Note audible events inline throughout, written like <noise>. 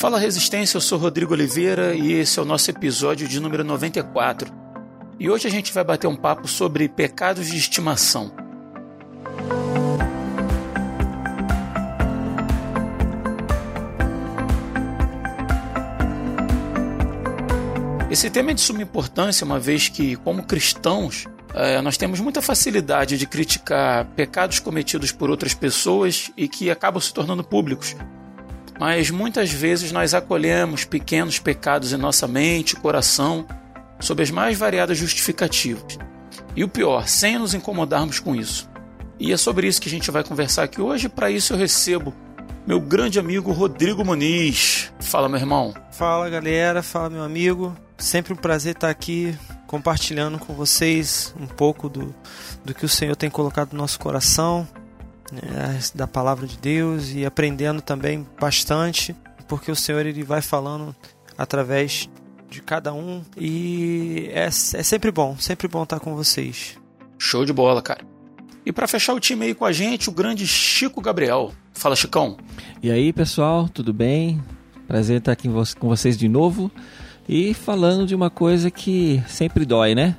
Fala Resistência, eu sou Rodrigo Oliveira e esse é o nosso episódio de número 94. E hoje a gente vai bater um papo sobre pecados de estimação. Esse tema é de suma importância, uma vez que, como cristãos, é, nós temos muita facilidade de criticar pecados cometidos por outras pessoas e que acabam se tornando públicos. Mas muitas vezes nós acolhemos pequenos pecados em nossa mente e coração sob as mais variadas justificativas. E o pior, sem nos incomodarmos com isso. E é sobre isso que a gente vai conversar aqui hoje. Para isso eu recebo meu grande amigo Rodrigo Muniz. Fala, meu irmão. Fala, galera. Fala, meu amigo. Sempre um prazer estar aqui compartilhando com vocês um pouco do, do que o Senhor tem colocado no nosso coração, né, da palavra de Deus e aprendendo também bastante, porque o Senhor ele vai falando através de cada um e é, é sempre bom, sempre bom estar com vocês. Show de bola, cara. E para fechar o time aí com a gente, o grande Chico Gabriel. Fala, Chicão. E aí, pessoal, tudo bem? Prazer estar aqui com vocês de novo. E falando de uma coisa que sempre dói, né?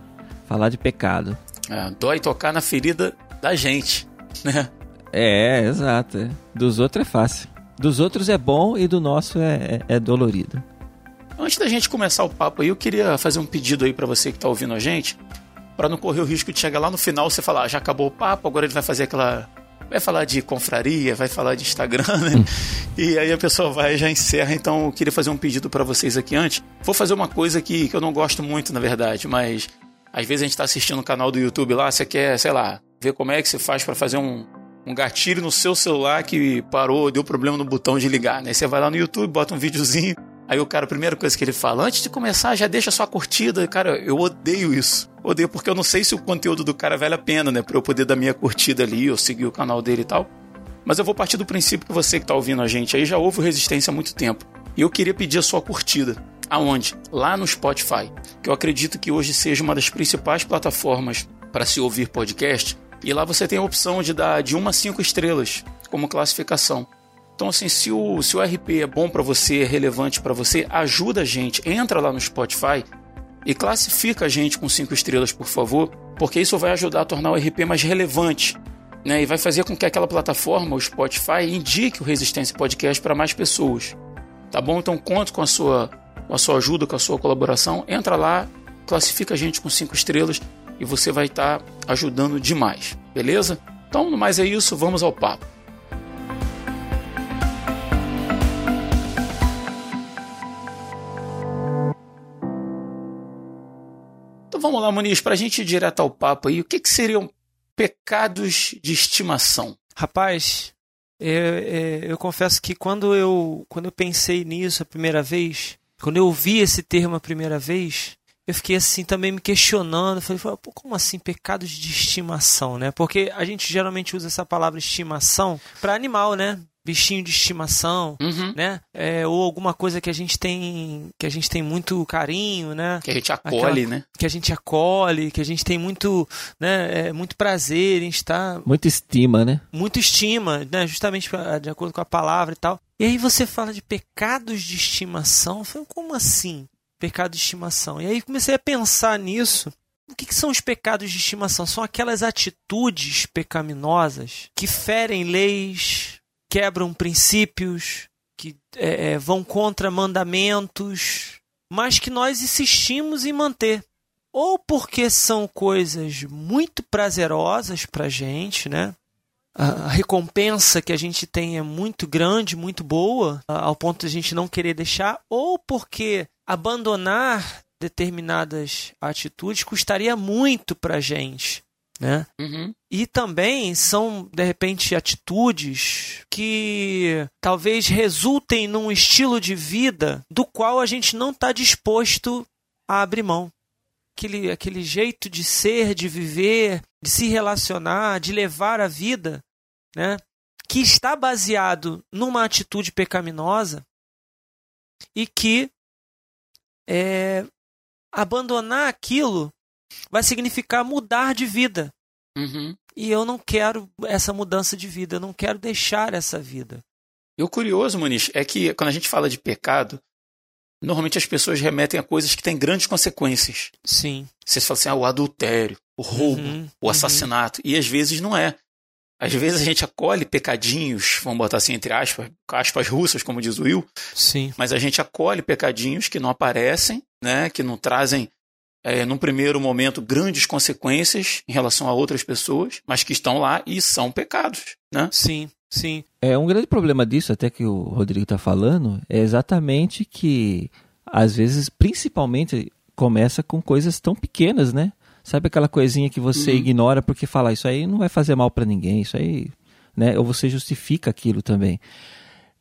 Falar de pecado. É, dói tocar na ferida da gente, né? É, exato. Dos outros é fácil. Dos outros é bom e do nosso é, é, é dolorido. Antes da gente começar o papo aí, eu queria fazer um pedido aí para você que tá ouvindo a gente, para não correr o risco de chegar lá no final você falar, ah, já acabou o papo, agora ele vai fazer aquela vai falar de confraria, vai falar de Instagram, né? e aí a pessoa vai e já encerra. Então eu queria fazer um pedido para vocês aqui antes. Vou fazer uma coisa que, que eu não gosto muito, na verdade, mas às vezes a gente está assistindo o canal do YouTube lá, você quer, sei lá, ver como é que você faz para fazer um, um gatilho no seu celular que parou, deu problema no botão de ligar, né? Você vai lá no YouTube, bota um videozinho, aí o cara, a primeira coisa que ele fala, antes de começar, já deixa sua curtida. Cara, eu odeio isso. Odeio porque eu não sei se o conteúdo do cara vale a pena, né? Pra eu poder dar minha curtida ali, ou seguir o canal dele e tal. Mas eu vou partir do princípio que você que tá ouvindo a gente aí já ouve Resistência há muito tempo. E eu queria pedir a sua curtida. Aonde? Lá no Spotify. Que eu acredito que hoje seja uma das principais plataformas para se ouvir podcast. E lá você tem a opção de dar de 1 a 5 estrelas como classificação. Então, assim, se o, se o RP é bom para você, é relevante para você, ajuda a gente. Entra lá no Spotify e classifica a gente com 5 estrelas, por favor, porque isso vai ajudar a tornar o RP mais relevante. Né, e vai fazer com que aquela plataforma, o Spotify, indique o Resistência Podcast para mais pessoas. Tá bom? Então conto com a sua, com a sua ajuda, com a sua colaboração. Entra lá, classifica a gente com 5 estrelas e você vai estar tá ajudando demais, beleza? Então, no mais é isso, vamos ao papo. Então vamos lá, Muniz, para a gente ir direto ao papo aí, o que, que seriam pecados de estimação? Rapaz, eu, eu, eu, confesso que quando eu, quando eu pensei nisso a primeira vez, quando eu ouvi esse termo a primeira vez, eu fiquei assim também me questionando. Falei, Pô, como assim pecados de estimação, né? Porque a gente geralmente usa essa palavra estimação para animal, né? Bichinho de estimação, uhum. né? É, ou alguma coisa que a gente tem que a gente tem muito carinho, né? Que a gente acolhe, Aquela, né? Que a gente acolhe, que a gente tem muito, né? É, muito prazer em estar. Muita estima, né? Muito estima, né? Justamente de acordo com a palavra e tal. E aí você fala de pecados de estimação. Eu falei, como assim? Pecado de estimação. E aí comecei a pensar nisso. O que, que, são os pecados de estimação? São aquelas atitudes pecaminosas que ferem leis, quebram princípios, que é, é vão contra mandamentos, mas que nós insistimos em manter. Ou porque são coisas muito prazerosas para gente, né? A recompensa que a gente tem é muito grande, muito boa, ao ponto de a gente não querer deixar, ou porque abandonar determinadas atitudes custaria muito para a gente. Né? Uhum. E também são, de repente, atitudes que talvez resultem num estilo de vida do qual a gente não está disposto a abrir mão. Aquele, aquele jeito de ser, de viver, de se relacionar, de levar a vida, né? que está baseado numa atitude pecaminosa e que é, abandonar aquilo vai significar mudar de vida. Uhum. E eu não quero essa mudança de vida, eu não quero deixar essa vida. E o curioso, Muniz, é que quando a gente fala de pecado, normalmente as pessoas remetem a coisas que têm grandes consequências. Sim. Você fala assim, ah, o adultério, o roubo, Uhum, o assassinato. E às vezes não é. Às vezes a gente acolhe pecadinhos, vamos botar assim entre aspas, aspas russas, como diz o Will, Sim. mas a gente acolhe pecadinhos que não aparecem, né, que não trazem, é, num primeiro momento, grandes consequências em relação a outras pessoas, mas que estão lá e são pecados, né? Sim. Sim. É um grande problema disso, até que o Rodrigo está falando, é exatamente que às vezes, principalmente, começa com coisas tão pequenas, né? Sabe aquela coisinha que você Uhum. ignora porque fala isso aí não vai fazer mal para ninguém, isso aí, né? Ou você justifica aquilo também.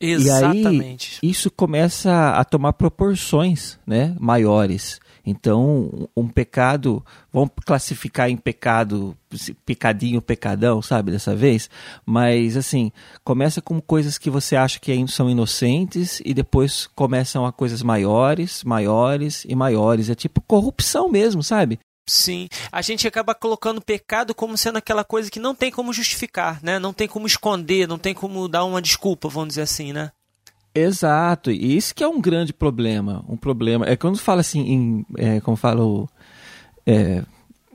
Exatamente. E aí, isso começa a tomar proporções né, maiores. Então, um pecado, vamos classificar em pecado, pecadinho, pecadão, sabe, dessa vez? Mas, assim, começa com coisas que você acha que são inocentes e depois começam a coisas maiores, maiores e maiores. É tipo corrupção mesmo, sabe? Sim, a gente acaba colocando pecado como sendo aquela coisa que não tem como justificar, né? Não tem como esconder, não tem como dar uma desculpa, vamos dizer assim, né? Exato, e isso que é um grande problema. Um problema é quando fala assim, em, é, como falo, é,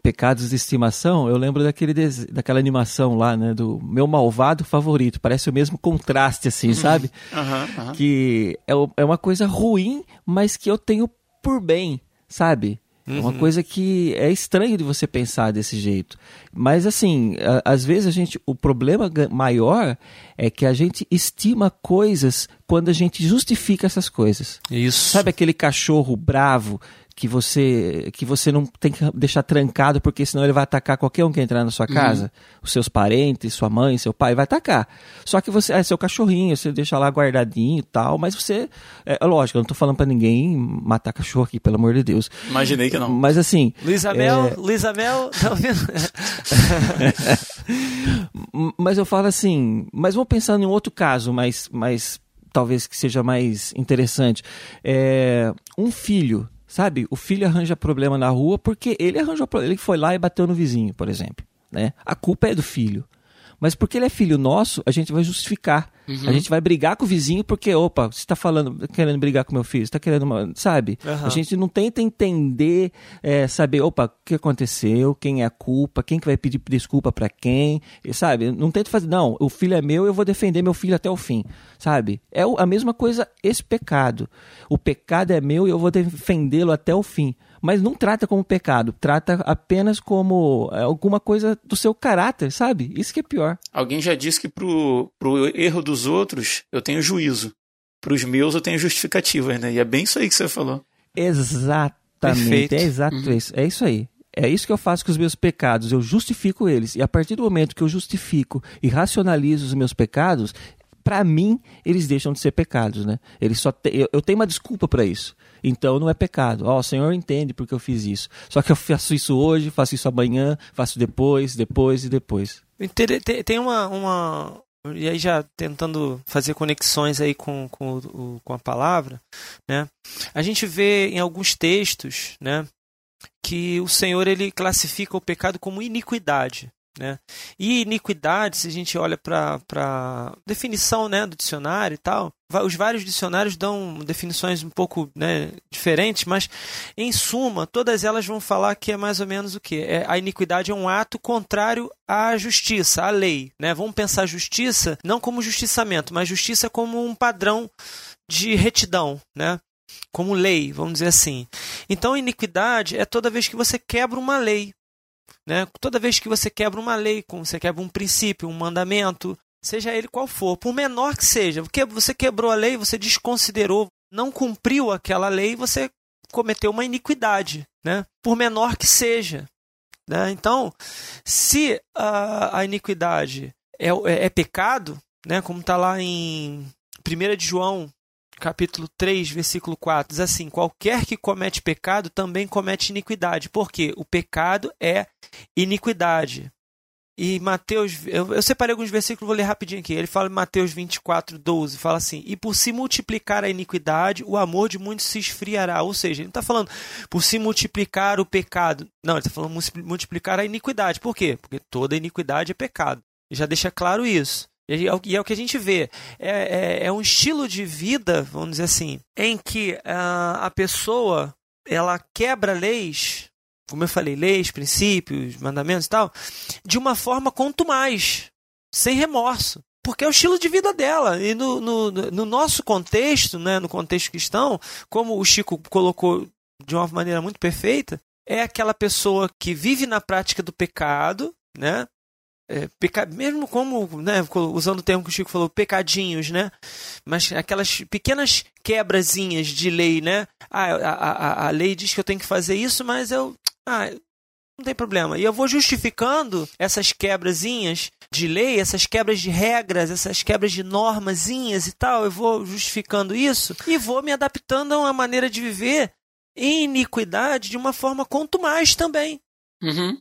pecados de estimação. Eu lembro daquele daquela animação lá, né, do meu malvado favorito. Parece o mesmo contraste, assim, sabe? Aham, aham. que é, é uma coisa ruim, mas que eu tenho por bem, sabe? É uma coisa que é estranho de você pensar desse jeito. Mas assim, a- às vezes a gente. O problema maior é que a gente estima coisas quando a gente justifica essas coisas. Isso. Sabe aquele cachorro bravo que você que você não tem que deixar trancado porque senão ele vai atacar qualquer um que entrar na sua casa, os seus parentes, sua mãe, seu pai, vai atacar. Só que você é seu cachorrinho, você deixa lá guardadinho e tal, mas você é é lógico, eu não tô falando pra ninguém matar cachorro aqui, pelo amor de Deus. Imaginei que não. Mas assim, Luísa Mel, Luísa Mel, tá ouvindo? <laughs> Mas eu falo assim, mas vamos pensar em um outro caso, mais, mais talvez que seja mais interessante. É, um filho, sabe? O filho arranja problema na rua porque ele arranjou problema. Ele foi lá e bateu no vizinho, por exemplo. Né? A culpa é do filho. Mas porque ele é filho nosso, a gente vai justificar. A gente vai brigar com o vizinho porque, opa, você está falando, querendo brigar com meu filho, você está querendo, uma- sabe? Aham. A gente não tenta entender, é, saber, opa, o que aconteceu, quem é a culpa, quem que vai pedir desculpa para quem, sabe? Não tenta fazer, não, o filho é meu, eu vou defender meu filho até o fim, sabe? É a mesma coisa esse pecado. O pecado é meu e eu vou defendê-lo até o fim. Mas não trata como pecado, trata apenas como é, alguma coisa do seu caráter, sabe? Isso que é pior. Alguém já disse que pro, pro erro dos outros eu tenho juízo. Pros meus eu tenho justificativa, né? E é bem isso aí que você falou. Exatamente. Perfeito. É exato isso. É isso aí. É isso que eu faço com os meus pecados. Eu justifico eles. E a partir do momento que eu justifico e racionalizo os meus pecados, para mim, eles deixam de ser pecados, né? Eles só te- eu tenho uma desculpa para isso. Então não é pecado. Ó, o Senhor entende porque eu fiz isso. Só que eu faço isso hoje, faço isso amanhã, faço depois, depois e depois. Tem uma, uma. E aí, já tentando fazer conexões aí com, com, com a palavra, né? A gente vê em alguns textos, né? Que o Senhor ele classifica o pecado como iniquidade. Né? E iniquidade, se a gente olha para a definição né, do dicionário e tal, os vários dicionários dão definições um pouco né, diferentes, mas em suma, todas elas vão falar que é mais ou menos o que? É, a iniquidade é um ato contrário à justiça, à lei. Né? Vamos pensar justiça não como justiçamento, mas justiça como um padrão de retidão, né? como lei, vamos dizer assim. Então, iniquidade é toda vez que você quebra uma lei. Né? Toda vez que você quebra uma lei, você quebra um princípio, um mandamento, seja ele qual for, por menor que seja, porque você quebrou a lei, você desconsiderou, não cumpriu aquela lei, você cometeu uma iniquidade, né? por menor que seja. Né? Então, se a, a iniquidade é, é, é pecado, né? como está lá em 1 de João, capítulo 3, versículo 4, diz assim: qualquer que comete pecado também comete iniquidade, porque o pecado é iniquidade. E Mateus, eu, eu separei alguns versículos, vou ler rapidinho aqui. Ele fala em Mateus 24, 12, fala assim: E por se multiplicar a iniquidade, o amor de muitos se esfriará. Ou seja, ele não está falando por se multiplicar o pecado. Não, ele está falando multiplicar a iniquidade. Por quê? Porque toda iniquidade é pecado. Ele já deixa claro isso. E é, e é o que a gente vê. É, é, é, um estilo de vida, vamos dizer assim, em que uh, a pessoa ela quebra leis, como eu falei, leis, princípios, mandamentos e tal, de uma forma quanto mais, sem remorso. Porque é o estilo de vida dela. E no, no, no nosso contexto, né, no contexto cristão, como o Chico colocou de uma maneira muito perfeita, é aquela pessoa que vive na prática do pecado, né? É, peca... mesmo como, né, usando o termo que o Chico falou, pecadinhos, né? Mas aquelas pequenas quebrazinhas de lei, né? Ah, a, a, a lei diz que eu tenho que fazer isso, mas eu. Ah, não tem problema. E eu vou justificando essas quebrazinhas de lei, essas quebras de regras, essas quebras de normazinhas e tal. Eu vou justificando isso e vou me adaptando a uma maneira de viver em iniquidade de uma forma quanto mais também. Uhum.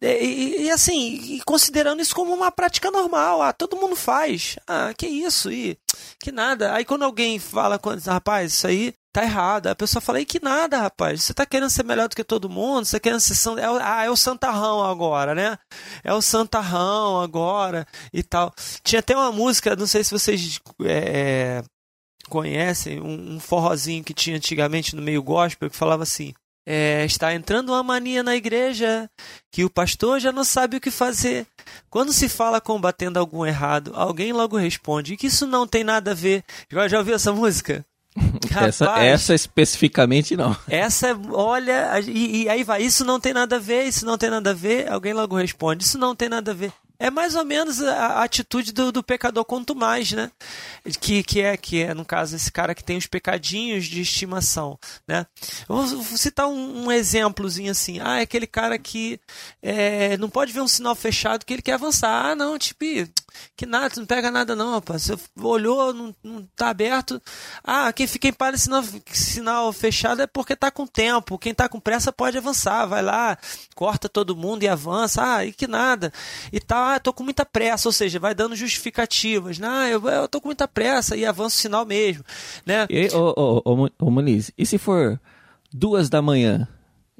E, e, assim, considerando isso como uma prática normal, ah, todo mundo faz. Ah, que isso? E que nada. Aí quando alguém fala, rapaz, isso aí tá errado. A pessoa fala, e que nada, rapaz. Você tá querendo ser melhor do que todo mundo? Você tá querendo ser. É ah, é o santarrão agora, né? É o santarrão agora e tal. Tinha até uma música, não sei se vocês é, conhecem, um, um forrozinho que tinha antigamente no meio gospel que falava assim. É, está entrando uma mania na igreja que o pastor já não sabe o que fazer. Quando se fala combatendo algum errado, alguém logo responde que isso não tem nada a ver. Já, já ouviu essa música? <laughs> essa, essa especificamente não. Essa, olha, e, e aí vai, isso não tem nada a ver, isso não tem nada a ver, alguém logo responde, isso não tem nada a ver. É mais ou menos a, atitude do, do, pecador quanto mais, né? Que, que é que é no caso esse cara que tem os pecadinhos de estimação, né? Eu vou citar um, um, exemplozinho assim. Ah, é aquele cara que é, não pode ver um sinal fechado que ele quer avançar. Ah, não, tipo, que nada, não pega nada não, rapaz. Você olhou, não, não tá aberto. Ah, quem fica em palha sinal, sinal fechado é porque tá com tempo. Quem tá com pressa pode avançar. Vai lá, corta todo mundo e avança. Ah, e que nada. E tal ah, tô com muita pressa, ou seja, vai dando justificativas? Ah, eu, eu tô com muita pressa e avança o sinal mesmo, né? E, ô, ô, ô, ô Muniz, e se for duas da manhã?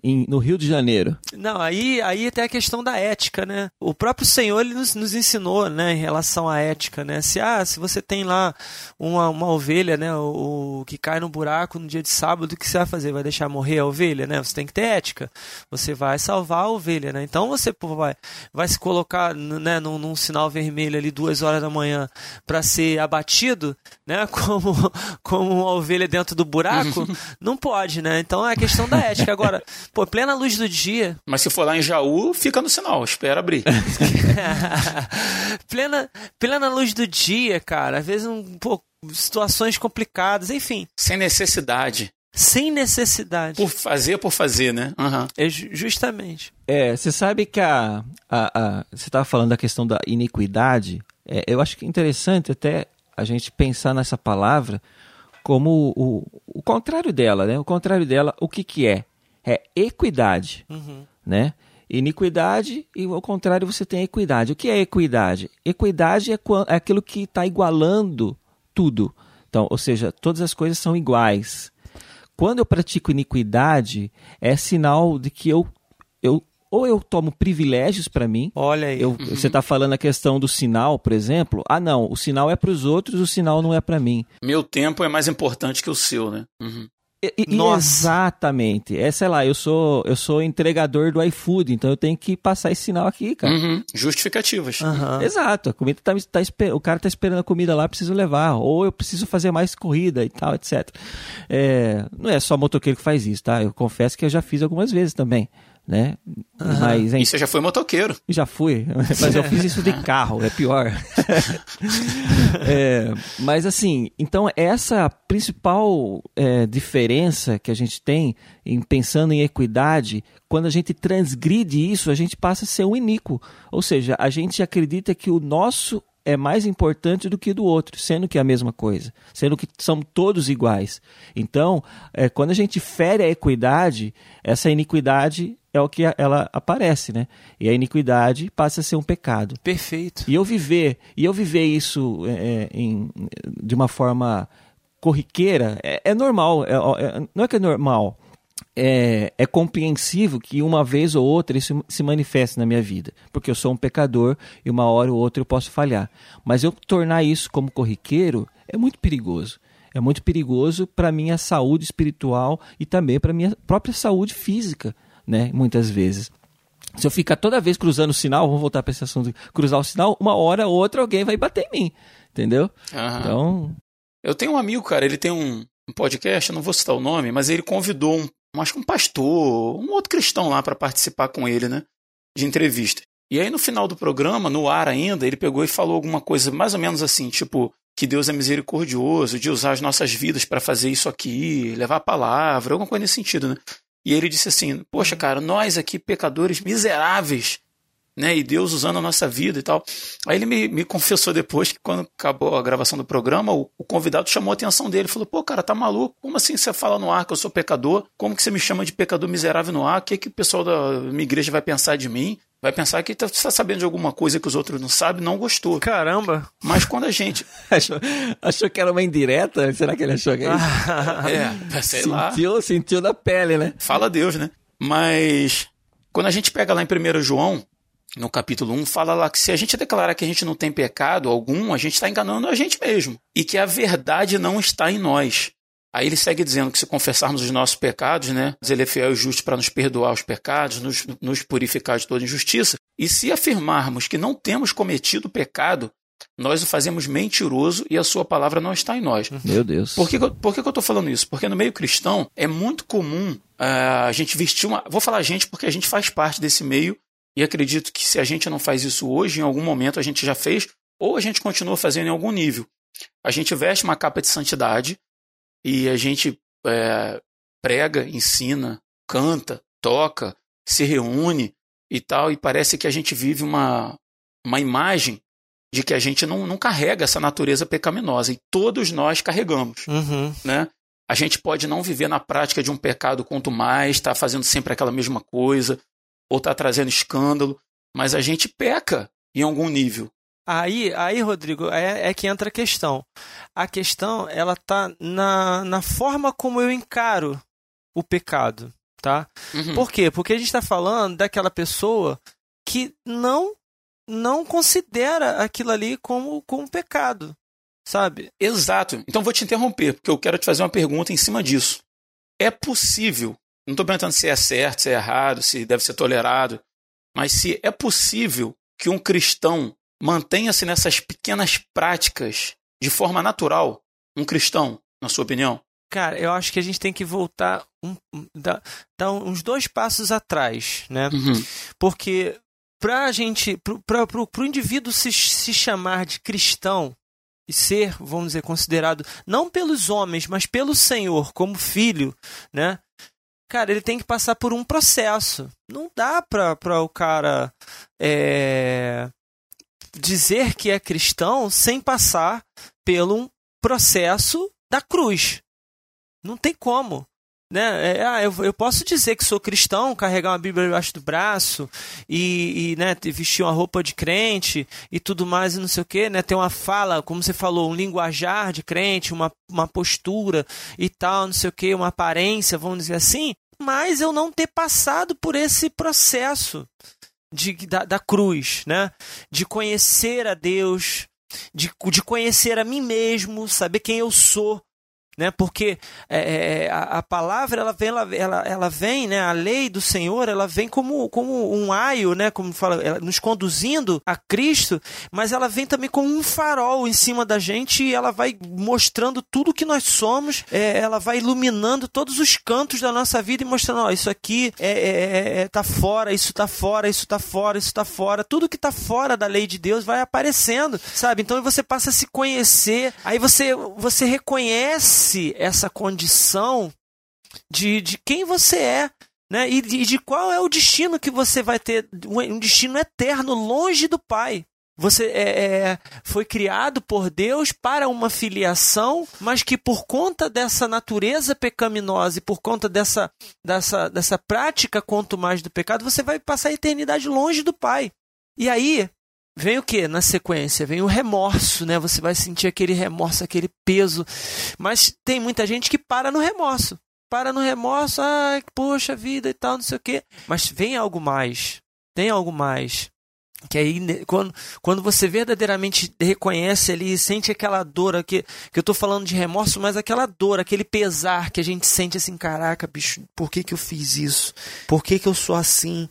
Em, no Rio de Janeiro. Não, aí, aí tem a questão da ética, né? O próprio Senhor ele nos, nos ensinou, né, em relação à ética, né? Se, ah, se você tem lá uma, uma ovelha, né, o, o que cai no buraco no dia de sábado, o que você vai fazer? Vai deixar morrer a ovelha, né? Você tem que ter ética. Você vai salvar a ovelha, né? Então você pô, vai, vai se colocar, né, num, num sinal vermelho ali duas horas da manhã para ser abatido, né, <laughs> como, como uma ovelha dentro do buraco, <laughs> não pode, né? Então é a questão da ética. Agora, Pô, plena luz do dia. Mas se for lá em Jaú, fica no sinal, espera abrir. <laughs> plena, plena luz do dia, cara. Às vezes, um, pô, situações complicadas, enfim. Sem necessidade. Sem necessidade. Por fazer, por fazer, né? Uhum. É justamente. É, você sabe que a, a, a você estava falando da questão da iniquidade. É, eu acho que é interessante até a gente pensar nessa palavra como o, o, o contrário dela, né? O contrário dela, o que que é? É equidade, uhum. né? Iniquidade e ao contrário você tem equidade. O que é equidade? Equidade é, é aquilo que está igualando tudo. Então, ou seja, todas as coisas são iguais. Quando eu pratico iniquidade, é sinal de que eu, eu ou eu tomo privilégios para mim. Olha aí. Eu, uhum. Você está falando a questão do sinal, por exemplo. Ah, não, o sinal é para os outros, o sinal não é para mim. Meu tempo é mais importante que o seu, né? Uhum. E, exatamente. É, sei lá, eu sou, eu sou entregador do iFood, então eu tenho que passar esse sinal aqui, cara. Uhum. Justificativas. Uhum. Exato. A comida tá, tá, o cara tá esperando a comida lá, preciso levar. Ou eu preciso fazer mais corrida e tal, etc. É, não é só motoqueiro que faz isso, tá? Eu confesso que eu já fiz algumas vezes também né? Uhum. Mas, hein, e você já foi motoqueiro? Já fui, <laughs> mas eu fiz isso de carro, é pior. <laughs> é, mas assim, então essa principal é, diferença que a gente tem em pensando em equidade, quando a gente transgride isso, a gente passa a ser um iníquo. Ou seja, a gente acredita que o nosso é mais importante do que do outro, sendo que é a mesma coisa, sendo que são todos iguais. Então, é, quando a gente fere a equidade, essa iniquidade é o que ela aparece, né? E a iniquidade passa a ser um pecado. Perfeito. E eu viver, e eu viver isso é, é em, de uma forma corriqueira é, é normal. É, é, não é que é normal, é, é compreensível que uma vez ou outra isso se manifeste na minha vida, porque eu sou um pecador e uma hora ou outra eu posso falhar. Mas eu tornar isso como corriqueiro é muito perigoso. É muito perigoso para minha saúde espiritual e também para minha própria saúde física, né? Muitas vezes. Se eu ficar toda vez cruzando o sinal, vamos voltar para ação de cruzar o sinal, uma hora ou outra alguém vai bater em mim, entendeu? Aham. Então, Eu tenho um amigo, cara, ele tem um, um podcast, eu não vou citar o nome, mas ele convidou um, acho que um pastor, um outro cristão lá para participar com ele, né? De entrevista. E aí no final do programa, no ar ainda, ele pegou e falou alguma coisa mais ou menos assim, tipo, que Deus é misericordioso de usar as nossas vidas para fazer isso aqui, levar a palavra, alguma coisa nesse sentido, né? E ele disse assim: Poxa, cara, nós aqui, pecadores miseráveis, né? E Deus usando a nossa vida e tal. Aí ele me, me confessou depois que quando acabou a gravação do programa, o, o convidado chamou a atenção dele. Falou: Pô, cara, tá maluco? Como assim você fala no ar que eu sou pecador? Como que você me chama de pecador miserável no ar? O que, que o pessoal da minha igreja vai pensar de mim? Vai pensar que tá- você está sabendo de alguma coisa que os outros não sabem, não gostou. Caramba! Mas quando a gente. <laughs> achou, achou que era uma indireta? Será que ele achou que é isso? <laughs> É, <laughs> sei lá. sentiu, sentiu na pele, né? Fala Deus, né? Mas quando a gente pega lá em 1 João, no capítulo 1, fala lá que se a gente declarar que a gente não tem pecado algum, a gente está enganando a gente mesmo. E que a verdade não está em nós. Aí ele segue dizendo que se confessarmos os nossos pecados, né? Ele é fiel e justo para nos perdoar os pecados, nos, nos purificar de toda injustiça. E se afirmarmos que não temos cometido pecado, nós o fazemos mentiroso e a sua palavra não está em nós. Meu Deus. Por que, por que, eu estou falando isso? Porque no meio cristão é muito comum ah, a gente vestir uma. Vou falar gente porque a gente faz parte desse meio e acredito que se a gente não faz isso hoje, em algum momento a gente já fez, ou a gente continua fazendo em algum nível. A gente veste uma capa de santidade e a gente é, prega, ensina, canta, toca, se reúne e tal, e parece que a gente vive uma, uma imagem de que a gente não, não carrega essa natureza pecaminosa e todos nós carregamos Uhum. né? A gente pode não viver na prática de um pecado quanto mais, estar fazendo sempre aquela mesma coisa, ou estar trazendo escândalo, mas a gente peca em algum nível. Aí, aí, Rodrigo, é, é que entra a questão. A questão, ela tá na, na forma como eu encaro o pecado, tá? Uhum. Por quê? Porque a gente está falando daquela pessoa que não não considera aquilo ali como, como pecado, sabe? Exato. Então vou te interromper, porque eu quero te fazer uma pergunta em cima disso. É possível, não estou perguntando se é certo, se é errado, se deve ser tolerado, mas se é possível que um cristão mantenha-se nessas pequenas práticas de forma natural, um cristão, na sua opinião? Cara, eu acho que a gente tem que voltar um, dar, dar uns dois passos atrás, né? Uhum. Porque para a gente, para o indivíduo se, se chamar de cristão e ser, vamos dizer, considerado não pelos homens, mas pelo Senhor como filho, né? Cara, ele tem que passar por um processo. Não dá para o cara é, dizer que é cristão sem passar pelo um processo da cruz. Não tem como. Né? É, ah, eu, eu posso dizer que sou cristão, carregar uma Bíblia debaixo do braço e, e, né, vestir uma roupa de crente e tudo mais e não sei o que, né? Ter uma fala, como você falou, um linguajar de crente, uma, uma postura e tal, não sei o que, uma aparência, vamos dizer assim, mas eu não ter passado por esse processo de, da, da cruz, né? De conhecer a Deus, de, de conhecer a mim mesmo, saber quem eu sou, né? Porque é, é, a, a palavra ela vem, ela, ela, ela vem, né? A lei do Senhor ela vem como, como um aio, né? Como fala, nos conduzindo a Cristo, mas ela vem também como um farol em cima da gente e ela vai mostrando tudo que nós somos, é, ela vai iluminando todos os cantos da nossa vida e mostrando, ó, isso aqui é, é, é, é- tá fora, isso tá fora, isso tá fora, isso tá fora, tudo que tá fora da lei de Deus vai aparecendo, sabe? Então você passa a se conhecer, aí você, você reconhece essa condição de, de quem você é. Né? E, de, de qual é o destino que você vai ter, um destino eterno, longe do Pai. Você é, é, foi criado por Deus para uma filiação, mas que por conta dessa natureza pecaminosa e por conta dessa, dessa, dessa prática quanto mais do pecado, você vai passar a eternidade longe do Pai. E aí vem o que na sequência? Vem o remorso, né? Você vai sentir aquele remorso, aquele peso. Mas tem muita gente que para no remorso para no remorso, ah, poxa vida e tal, não sei o quê. Mas vem algo mais. Tem algo mais. Que aí, quando, quando você verdadeiramente reconhece ali, sente aquela dor aqui, que eu tô falando de remorso, mas aquela dor, aquele pesar que a gente sente assim, caraca, bicho, por que que eu fiz isso? Por que que eu sou assim?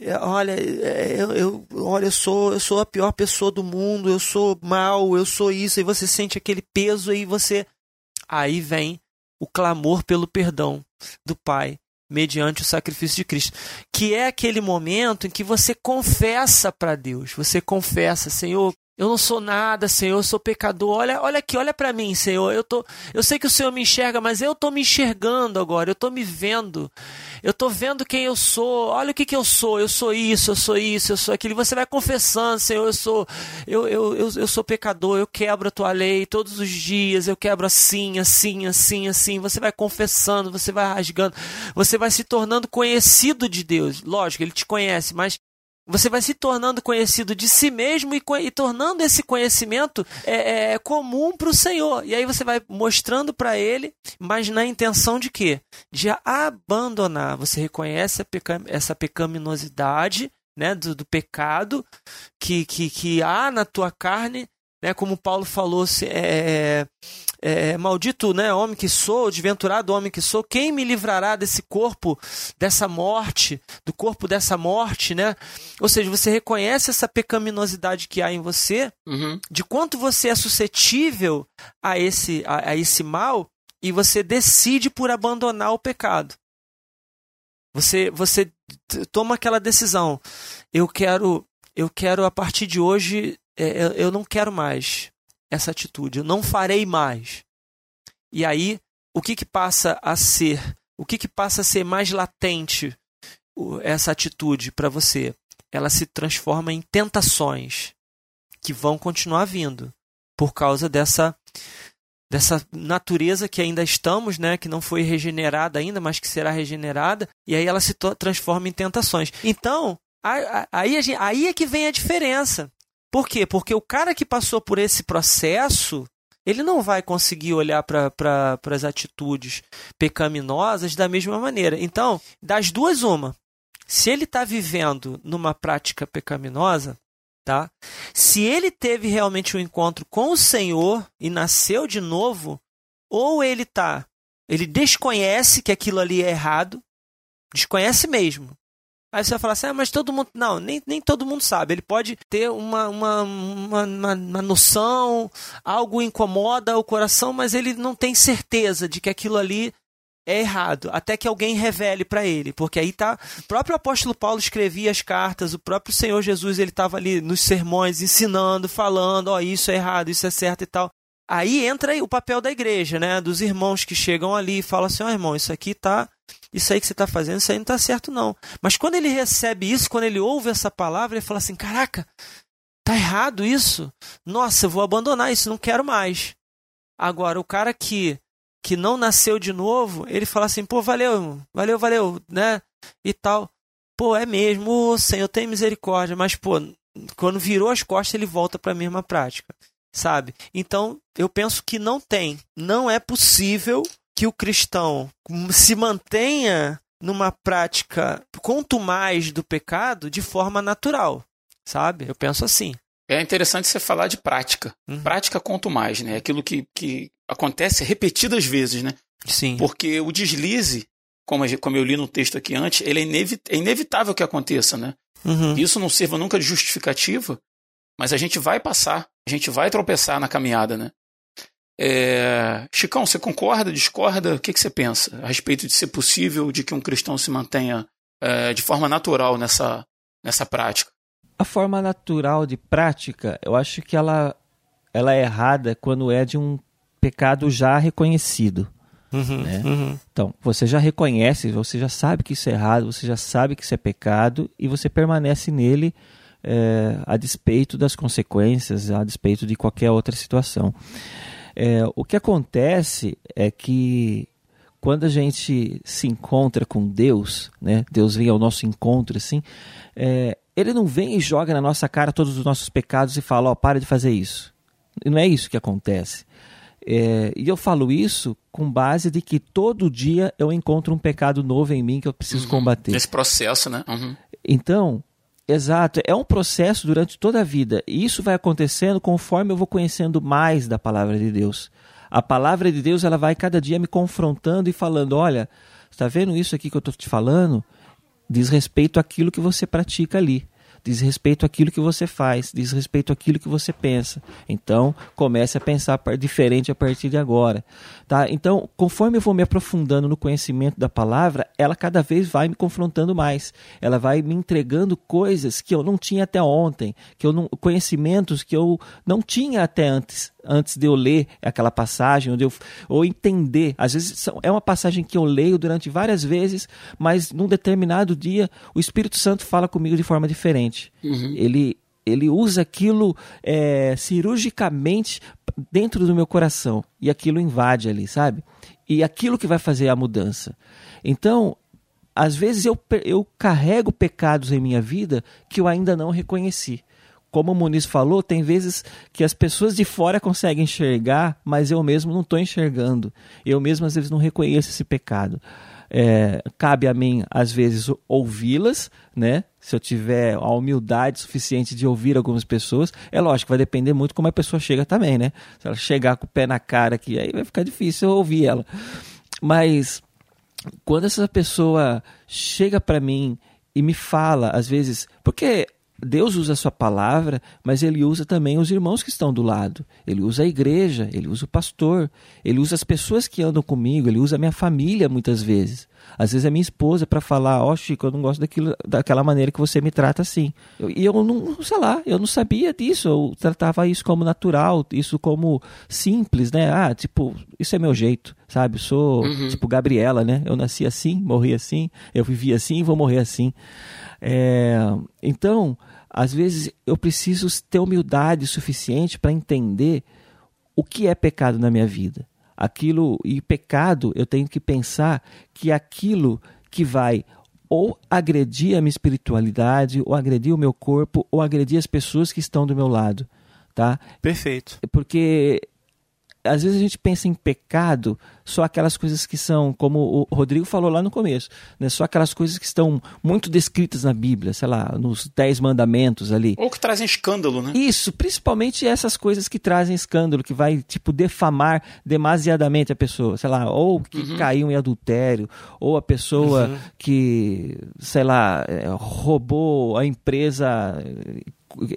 É, olha, é, eu, eu, olha, eu sou, eu sou a pior pessoa do mundo, eu sou mal, eu sou isso, e você sente aquele peso e você. Aí vem o clamor pelo perdão do Pai mediante o sacrifício de Cristo, que é aquele momento em que você confessa para Deus, você confessa, Senhor, eu não sou nada, Senhor, eu sou pecador. Olha, olha aqui, olha para mim, Senhor. Eu tô, eu sei que o Senhor me enxerga, mas eu tô me enxergando agora. Eu tô me vendo. Eu tô vendo quem eu sou. Olha o que que eu sou. Eu sou isso, eu sou isso, eu sou aquilo. E você vai confessando, Senhor, eu sou, eu, eu, eu, eu sou pecador. Eu quebro a tua lei todos os dias. Eu quebro assim, assim, assim, assim. Você vai confessando, você vai rasgando, você vai se tornando conhecido de Deus. Lógico, Ele te conhece, mas você vai se tornando conhecido de si mesmo e, e tornando esse conhecimento é, é comum para o Senhor. E aí você vai mostrando para ele, mas na intenção de quê? De abandonar. Você reconhece essa pecaminosidade né, do, do, pecado que, que, que há na tua carne, né, como Paulo falou, é, é, maldito né, homem que sou, desventurado homem que sou, quem me livrará desse corpo, dessa morte, do corpo dessa morte, né? Ou seja, você reconhece essa pecaminosidade que há em você, uhum. de quanto você é suscetível a esse, a, a esse mal, e você decide por abandonar o pecado. Você, você toma aquela decisão. Eu quero, eu quero a partir de hoje, é, eu não quero mais essa atitude, eu não farei mais. E aí, o que, que passa a ser? O que, que passa a ser mais latente essa atitude para você? Ela se transforma em tentações que vão continuar vindo por causa dessa dessa natureza que ainda estamos, né, que não foi regenerada ainda, mas que será regenerada, e aí ela se transforma em tentações. Então, aí, aí é que vem a diferença. Por quê? Porque o cara que passou por esse processo, ele não vai conseguir olhar para pra, as atitudes pecaminosas da mesma maneira. Então, das duas, uma. Se ele está vivendo numa prática pecaminosa, tá? Se ele teve realmente um encontro com o Senhor e nasceu de novo, ou ele tá, ele desconhece que aquilo ali é errado, desconhece mesmo. Aí você vai falar assim, ah, mas todo mundo. Não, nem, nem todo mundo sabe. Ele pode ter uma, uma, uma, uma, noção, algo incomoda o coração, mas ele não tem certeza de que aquilo ali é errado, até que alguém revele para ele, porque aí tá, o próprio apóstolo Paulo escrevia as cartas, o próprio Senhor Jesus, ele estava ali nos sermões ensinando, falando, ó, oh, isso é errado, isso é certo e tal. Aí entra o papel da igreja, né, dos irmãos que chegam ali e falam assim, ó, oh, irmão, isso aqui tá isso aí que você está fazendo, isso aí não está certo, não. Mas quando ele recebe isso, quando ele ouve essa palavra, ele fala assim: caraca, tá errado isso? Nossa, eu vou abandonar isso, não quero mais. Agora, o cara que, que não nasceu de novo, ele fala assim: pô, valeu, valeu, valeu, né? E tal. Pô, é mesmo, o Senhor tem misericórdia, mas, pô, quando virou as costas, ele volta para a mesma prática, sabe? Então, eu penso que não tem, não é possível que o cristão se mantenha numa prática quanto mais do pecado de forma natural, sabe? Eu penso assim. É interessante você falar de prática. Uhum. Prática quanto mais, né? Aquilo que, que acontece repetidas vezes, né? Sim. Porque o deslize, como, como eu li no texto aqui antes, ele é, inevit é inevitável que aconteça, né? Uhum. Isso não sirva nunca de justificativa, mas a gente vai passar, a gente vai tropeçar na caminhada, né? É... Chicão, você concorda, discorda? O que, que, você pensa a respeito de ser possível de que um cristão se mantenha é, de forma natural nessa, nessa prática? A forma natural de prática, eu acho que ela, ela é errada quando é de um pecado já reconhecido. Uhum, né? uhum. Então, você já reconhece, você já sabe que isso é errado, você já sabe que isso é pecado e você permanece nele é, a despeito das consequências, a despeito de qualquer outra situação. É, o que acontece é que quando a gente se encontra com Deus, né, Deus vem ao nosso encontro assim, é, ele não vem e joga na nossa cara todos os nossos pecados e fala, ó, oh, para de fazer isso. Não é isso que acontece. É, e eu falo isso com base de que todo dia eu encontro um pecado novo em mim que eu preciso Uhum. combater. Esse processo, né? Uhum. Então, exato, é um processo durante toda a vida. E isso vai acontecendo conforme eu vou conhecendo mais da palavra de Deus. A palavra de Deus ela vai cada dia me confrontando e falando: olha, está vendo isso aqui que eu estou te falando? Diz respeito àquilo que você pratica ali. Diz respeito àquilo que você faz, diz respeito àquilo que você pensa. Então, comece a pensar diferente a partir de agora. Tá? Então, conforme eu vou me aprofundando no conhecimento da palavra, ela cada vez vai me confrontando mais. Ela vai me entregando coisas que eu não tinha até ontem, que eu não, conhecimentos que eu não tinha até antes, antes de eu ler aquela passagem, ou, eu, ou entender. Às vezes são- é uma passagem que eu leio durante várias vezes, mas num determinado dia o Espírito Santo fala comigo de forma diferente. Ele ele usa aquilo é, cirurgicamente dentro do meu coração e aquilo invade ali, sabe? E aquilo que vai fazer a mudança. Então, às vezes eu, eu carrego pecados em minha vida que eu ainda não reconheci. Como o Muniz falou, tem vezes que as pessoas de fora conseguem enxergar, mas eu mesmo não estou enxergando. Eu mesmo às vezes não reconheço esse pecado. É, cabe a mim, às vezes, ouvi-las, né? Se eu tiver a humildade suficiente de ouvir algumas pessoas, é lógico, vai depender muito como a pessoa chega também, né? Se ela chegar com o pé na cara aqui, aí vai ficar difícil eu ouvir ela. Mas quando essa pessoa chega para mim e me fala, às vezes, porque Deus usa a sua palavra, mas ele usa também os irmãos que estão do lado. Ele usa a igreja, ele usa o pastor, ele usa as pessoas que andam comigo, ele usa a minha família muitas vezes. Às vezes a minha esposa para falar, ó Chico, eu não gosto daquilo, daquela maneira que você me trata assim. Eu- E eu não, sei lá, eu não sabia disso, eu tratava isso como natural, isso como simples, né? Ah, tipo, isso é meu jeito, sabe? Eu sou tipo Gabriela, né? Eu nasci assim, morri assim, eu vivi assim e vou morrer assim. É, então, às vezes eu preciso ter humildade suficiente para entender o que é pecado na minha vida. Aquilo e pecado, eu tenho que pensar que aquilo que vai ou agredir a minha espiritualidade, ou agredir o meu corpo, ou agredir as pessoas que estão do meu lado, tá? Perfeito. Porque às vezes a gente pensa em pecado só aquelas coisas que são, como o Rodrigo falou lá no começo, né? só aquelas coisas que estão muito descritas na Bíblia, sei lá, nos Dez Mandamentos ali. Ou que trazem escândalo, né? Isso, principalmente essas coisas que trazem escândalo, que vai, tipo, defamar demasiadamente a pessoa, sei lá, ou que caiu em adultério, ou a pessoa que, sei lá, eh, roubou a empresa,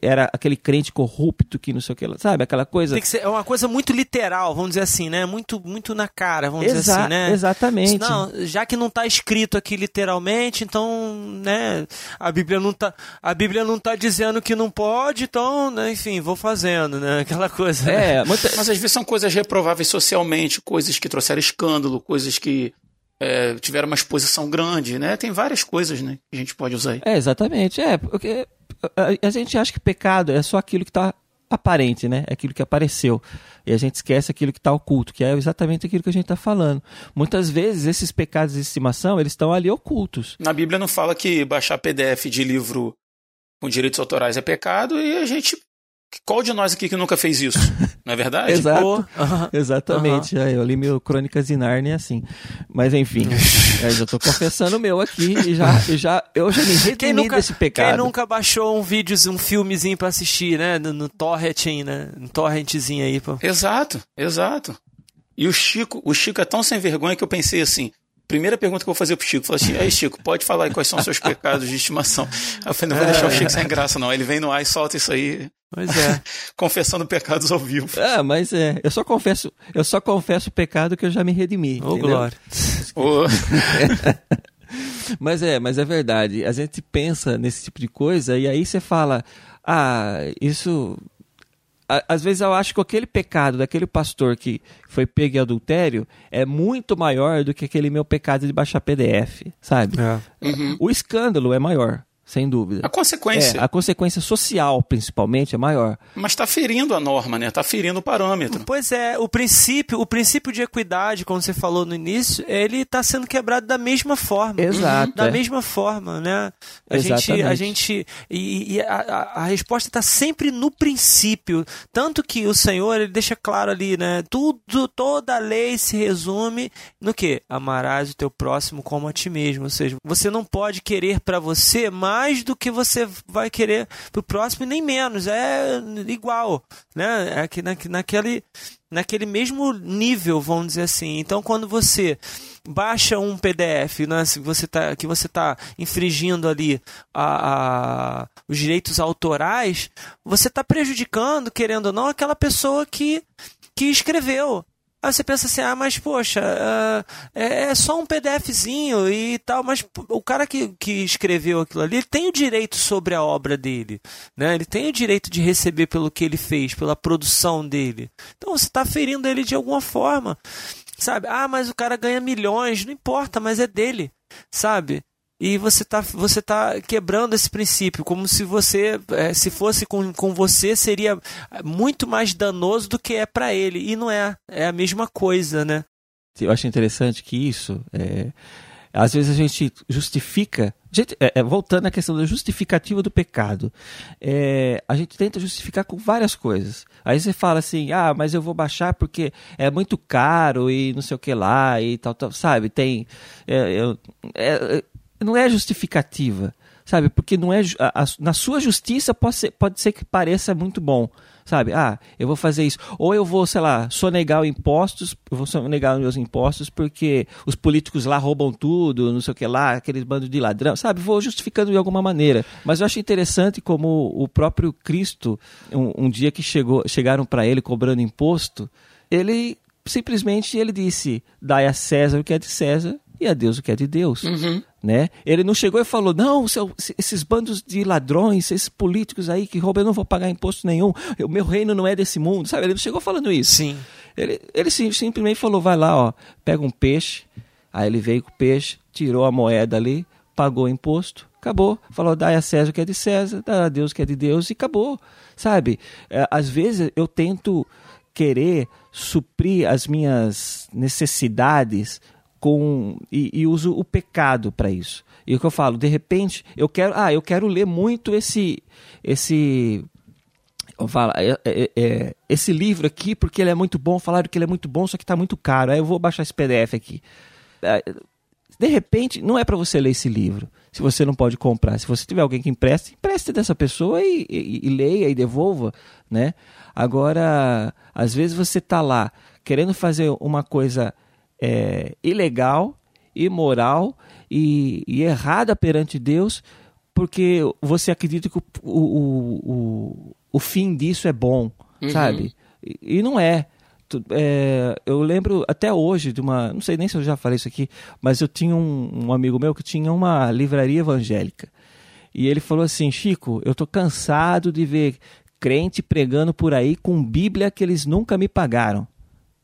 era aquele crente corrupto que não sei o que, sabe, aquela coisa... Ser é uma coisa muito literal, vamos dizer assim, né? Muito, muito na cara, vamos dizer Exa- assim, né? Exatamente. Não, já que não está escrito aqui literalmente, então, né, a Bíblia não tá, a Bíblia não tá dizendo que não pode, então, né, enfim, vou fazendo, né? <laughs> Aquela coisa. né? É, muita- Mas às vezes são coisas reprováveis socialmente, coisas que trouxeram escândalo, coisas que é, tiveram uma exposição grande, né? Tem várias coisas, né, que a gente pode usar aí. É, exatamente. É, porque a, a gente acha que pecado é só aquilo que está aparente, né? É aquilo que apareceu. E a gente esquece aquilo que está oculto, que é exatamente aquilo que a gente está falando. Muitas vezes esses pecados de estimação, eles estão ali ocultos. Na Bíblia não fala que baixar PDF de livro com direitos autorais é pecado e a gente. Qual de nós aqui que nunca fez isso? <laughs> Não é verdade? Exato. Exatamente. É, eu li meu Crônicas de Nárnia assim. Mas enfim, <laughs> é, já estou confessando o meu aqui e já, e já, eu já me redimi Quem nunca, desse pecado. quem nunca baixou um vídeo, um filmezinho pra assistir, né? No, no torrentinho, né? No torrentzinho aí, pô. Exato, exato. E o Chico, o Chico é tão sem vergonha que eu pensei assim. Primeira pergunta que eu vou fazer pro Chico, falei assim, aí Chico, pode falar aí quais são os seus pecados de estimação. Eu falei, não vou deixar o Chico sem graça não, Aí ele vem no ar e solta isso aí, Pois é. <laughs> confessando pecados ao vivo. Ah, mas é, eu só confesso, eu só confesso o pecado que eu já me redimi. Ô, entendeu? glória. Ô, <laughs> Mas é, mas é verdade. A gente pensa nesse tipo de coisa e aí você fala, ah, isso. Às vezes eu acho que aquele pecado daquele pastor que foi pego em adultério é muito maior do que aquele meu pecado de baixar PDF, sabe? É. uhum. O escândalo é maior, sem dúvida. A consequência. É, a consequência social, principalmente, é maior. Mas está ferindo a norma, né? Está ferindo o parâmetro. Pois é, o princípio, o princípio de equidade, como você falou no início, ele está sendo quebrado da mesma forma. Exato. Da é. mesma forma, né? A Exatamente. gente, a gente e, e a, a, a resposta está sempre no princípio, tanto que o Senhor ele deixa claro ali, né? Tudo, toda a lei se resume no que amarás o teu próximo como a ti mesmo. Ou seja, você não pode querer para você mais mais do que você vai querer pro próximo nem menos. É igual, né? É que na, naquele, naquele mesmo nível, vamos dizer assim. Então, quando você baixa um PDF né, se você tá, que você está infringindo ali a, a, os direitos autorais, você está prejudicando, querendo ou não, aquela pessoa que, que escreveu. Aí você pensa assim, ah, mas poxa, uh, é, é, só um PDFzinho e tal, mas o cara que, que escreveu aquilo ali, ele tem o direito sobre a obra dele, né? Ele tem o direito de receber pelo que ele fez, pela produção dele. Então você está ferindo ele de alguma forma, sabe? Ah, mas o cara ganha milhões, não importa, mas é dele, sabe? E você está você tá quebrando esse princípio, como se você, é, se fosse com, com você, seria muito mais danoso do que é para ele. E não é, é a mesma coisa, né? Eu acho interessante que isso, é, às vezes a gente justifica, gente, é, é, voltando à questão da justificativa do pecado, é, a gente tenta justificar com várias coisas. Aí você fala assim, ah, mas eu vou baixar porque é muito caro e não sei o que lá e tal, tal sabe? Tem, é, eu, é, não é justificativa, sabe? Porque não é a, a, na sua justiça pode ser, pode ser que pareça muito bom, sabe? Ah, eu vou fazer isso, ou eu vou, sei lá, sonegar impostos, eu vou sonegar meus impostos porque os políticos lá roubam tudo, não sei o que lá, aqueles bandos de ladrão, sabe? Vou justificando de alguma maneira. Mas eu acho interessante como o próprio Cristo, um, um dia que chegou, chegaram para ele cobrando imposto, ele simplesmente ele disse: "Dai a César o que é de César e a Deus o que é de Deus. Uhum. Né? Ele não chegou e falou: não, seu, esses bandos de ladrões, esses políticos aí que roubam, eu não vou pagar imposto nenhum, o meu reino não é desse mundo, sabe? Ele não chegou falando isso. Sim. Ele, ele simplesmente falou: vai lá, ó, pega um peixe. Aí ele veio com o peixe, tirou a moeda ali, pagou o imposto, acabou. Falou: dá a César o que é de César, dá a Deus o que é de Deus e acabou. Sabe? É, às vezes eu tento querer suprir as minhas necessidades com e, e uso o pecado para isso. E o que eu falo, de repente, eu quero, ah, eu quero ler muito esse esse fala, é, é, é, esse livro aqui porque ele é muito bom, falaram que ele é muito bom, só que está muito caro. Aí eu vou baixar esse PDF aqui. É, de repente, não é para você ler esse livro. Se você não pode comprar, se você tiver alguém que empreste, empreste dessa pessoa e, e, e leia e devolva, né? Agora, às vezes você está lá querendo fazer uma coisa é, ilegal, imoral e, e, errada perante Deus, porque você acredita que o, o, o, o fim disso é bom, uhum. sabe? E, e, não é. é. Eu lembro até hoje de uma. Não sei nem se eu já falei isso aqui, mas eu tinha um, um amigo meu que tinha uma livraria evangélica. E ele falou assim: Chico, eu tô cansado de ver crente pregando por aí com Bíblia que eles nunca me pagaram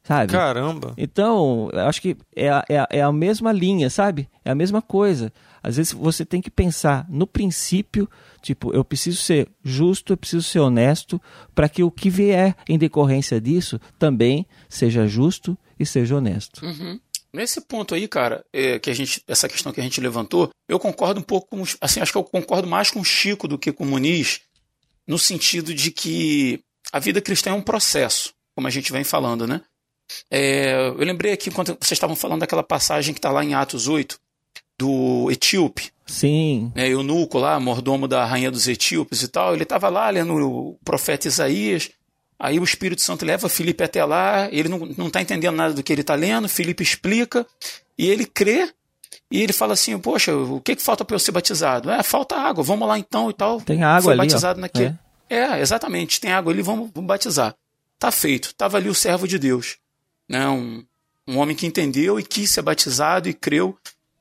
sabe? Caramba! Então, eu acho que é a, é, é a mesma linha, sabe? É a mesma coisa. Às vezes você tem que pensar no princípio, tipo, eu preciso ser justo, eu preciso ser honesto, para que o que vier em decorrência disso também seja justo e seja honesto. Uhum. Nesse ponto aí, cara, é, que a gente, essa questão que a gente levantou, eu concordo um pouco com, assim, acho que eu concordo mais com o Chico do que com o Muniz, no sentido de que a vida cristã é um processo, como a gente vem falando, né? É, eu lembrei aqui quando vocês estavam falando daquela passagem que está lá em Atos 8, do etíope. Sim. É, eunuco lá, mordomo da rainha dos etíopes e tal. Ele estava lá lendo o profeta Isaías. Aí o Espírito Santo leva Felipe até lá. Ele não está entendendo nada do que ele está lendo. Felipe explica. E ele crê. E ele fala assim: Poxa, o que, que falta para eu ser batizado? É, falta água. Vamos lá então e tal. Tem água Foi ali. batizado ó. naquele. É. é, exatamente. Tem água ali. Vamos, vamos batizar. Tá feito. Tava ali o servo de Deus né? um, um homem que entendeu e quis ser batizado e creu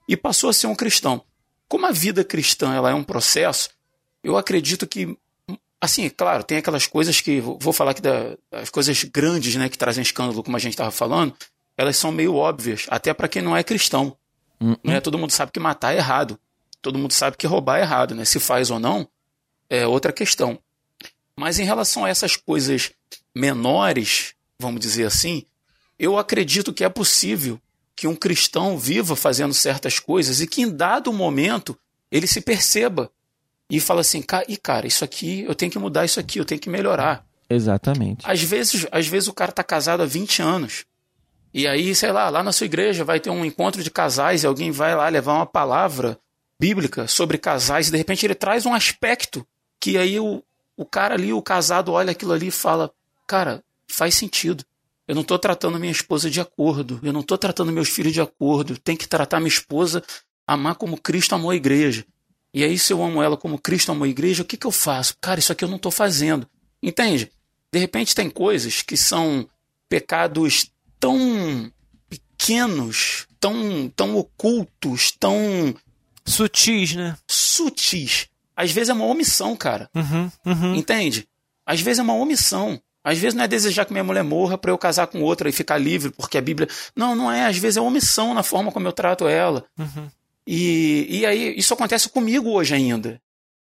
e passou a ser um cristão. Como a vida cristã ela é um processo, eu acredito que, assim, é claro, tem aquelas coisas que, vou falar aqui das coisas grandes né, que trazem escândalo, como a gente estava falando, elas são meio óbvias, até para quem não é cristão. Né? Todo mundo sabe que matar é errado. todo mundo sabe que roubar é errado, né? Se faz ou não, é outra questão. Mas em relação a essas coisas menores, vamos dizer assim, eu acredito que é possível que um cristão viva fazendo certas coisas e que em dado momento ele se perceba e fala assim, e cara, isso aqui, eu tenho que mudar isso aqui, eu tenho que melhorar. Exatamente. Às vezes, às vezes o cara tá casado há 20 anos. E aí, sei lá, lá na sua igreja vai ter um encontro de casais e alguém vai lá levar uma palavra bíblica sobre casais e de repente ele traz um aspecto que aí o, o cara ali, o casado, olha aquilo ali e fala: Cara, faz sentido. Eu não estou tratando minha esposa de acordo. Eu não estou tratando meus filhos de acordo. Tem que tratar minha esposa, amar como Cristo amou a igreja. E aí, se eu amo ela como Cristo amou a igreja, o que, que eu faço? Cara, isso aqui eu não estou fazendo. Entende? De repente tem coisas que são pecados tão pequenos, tão, tão ocultos, tão. Sutis, né? Sutis. Às vezes é uma omissão, cara. Uhum, uhum. Entende? Às vezes é uma omissão. Às vezes não é desejar que minha mulher morra para eu casar com outra e ficar livre, porque a Bíblia. Não, não é. Às vezes é omissão na forma como eu trato ela. Uhum. E, e aí, isso acontece comigo hoje ainda.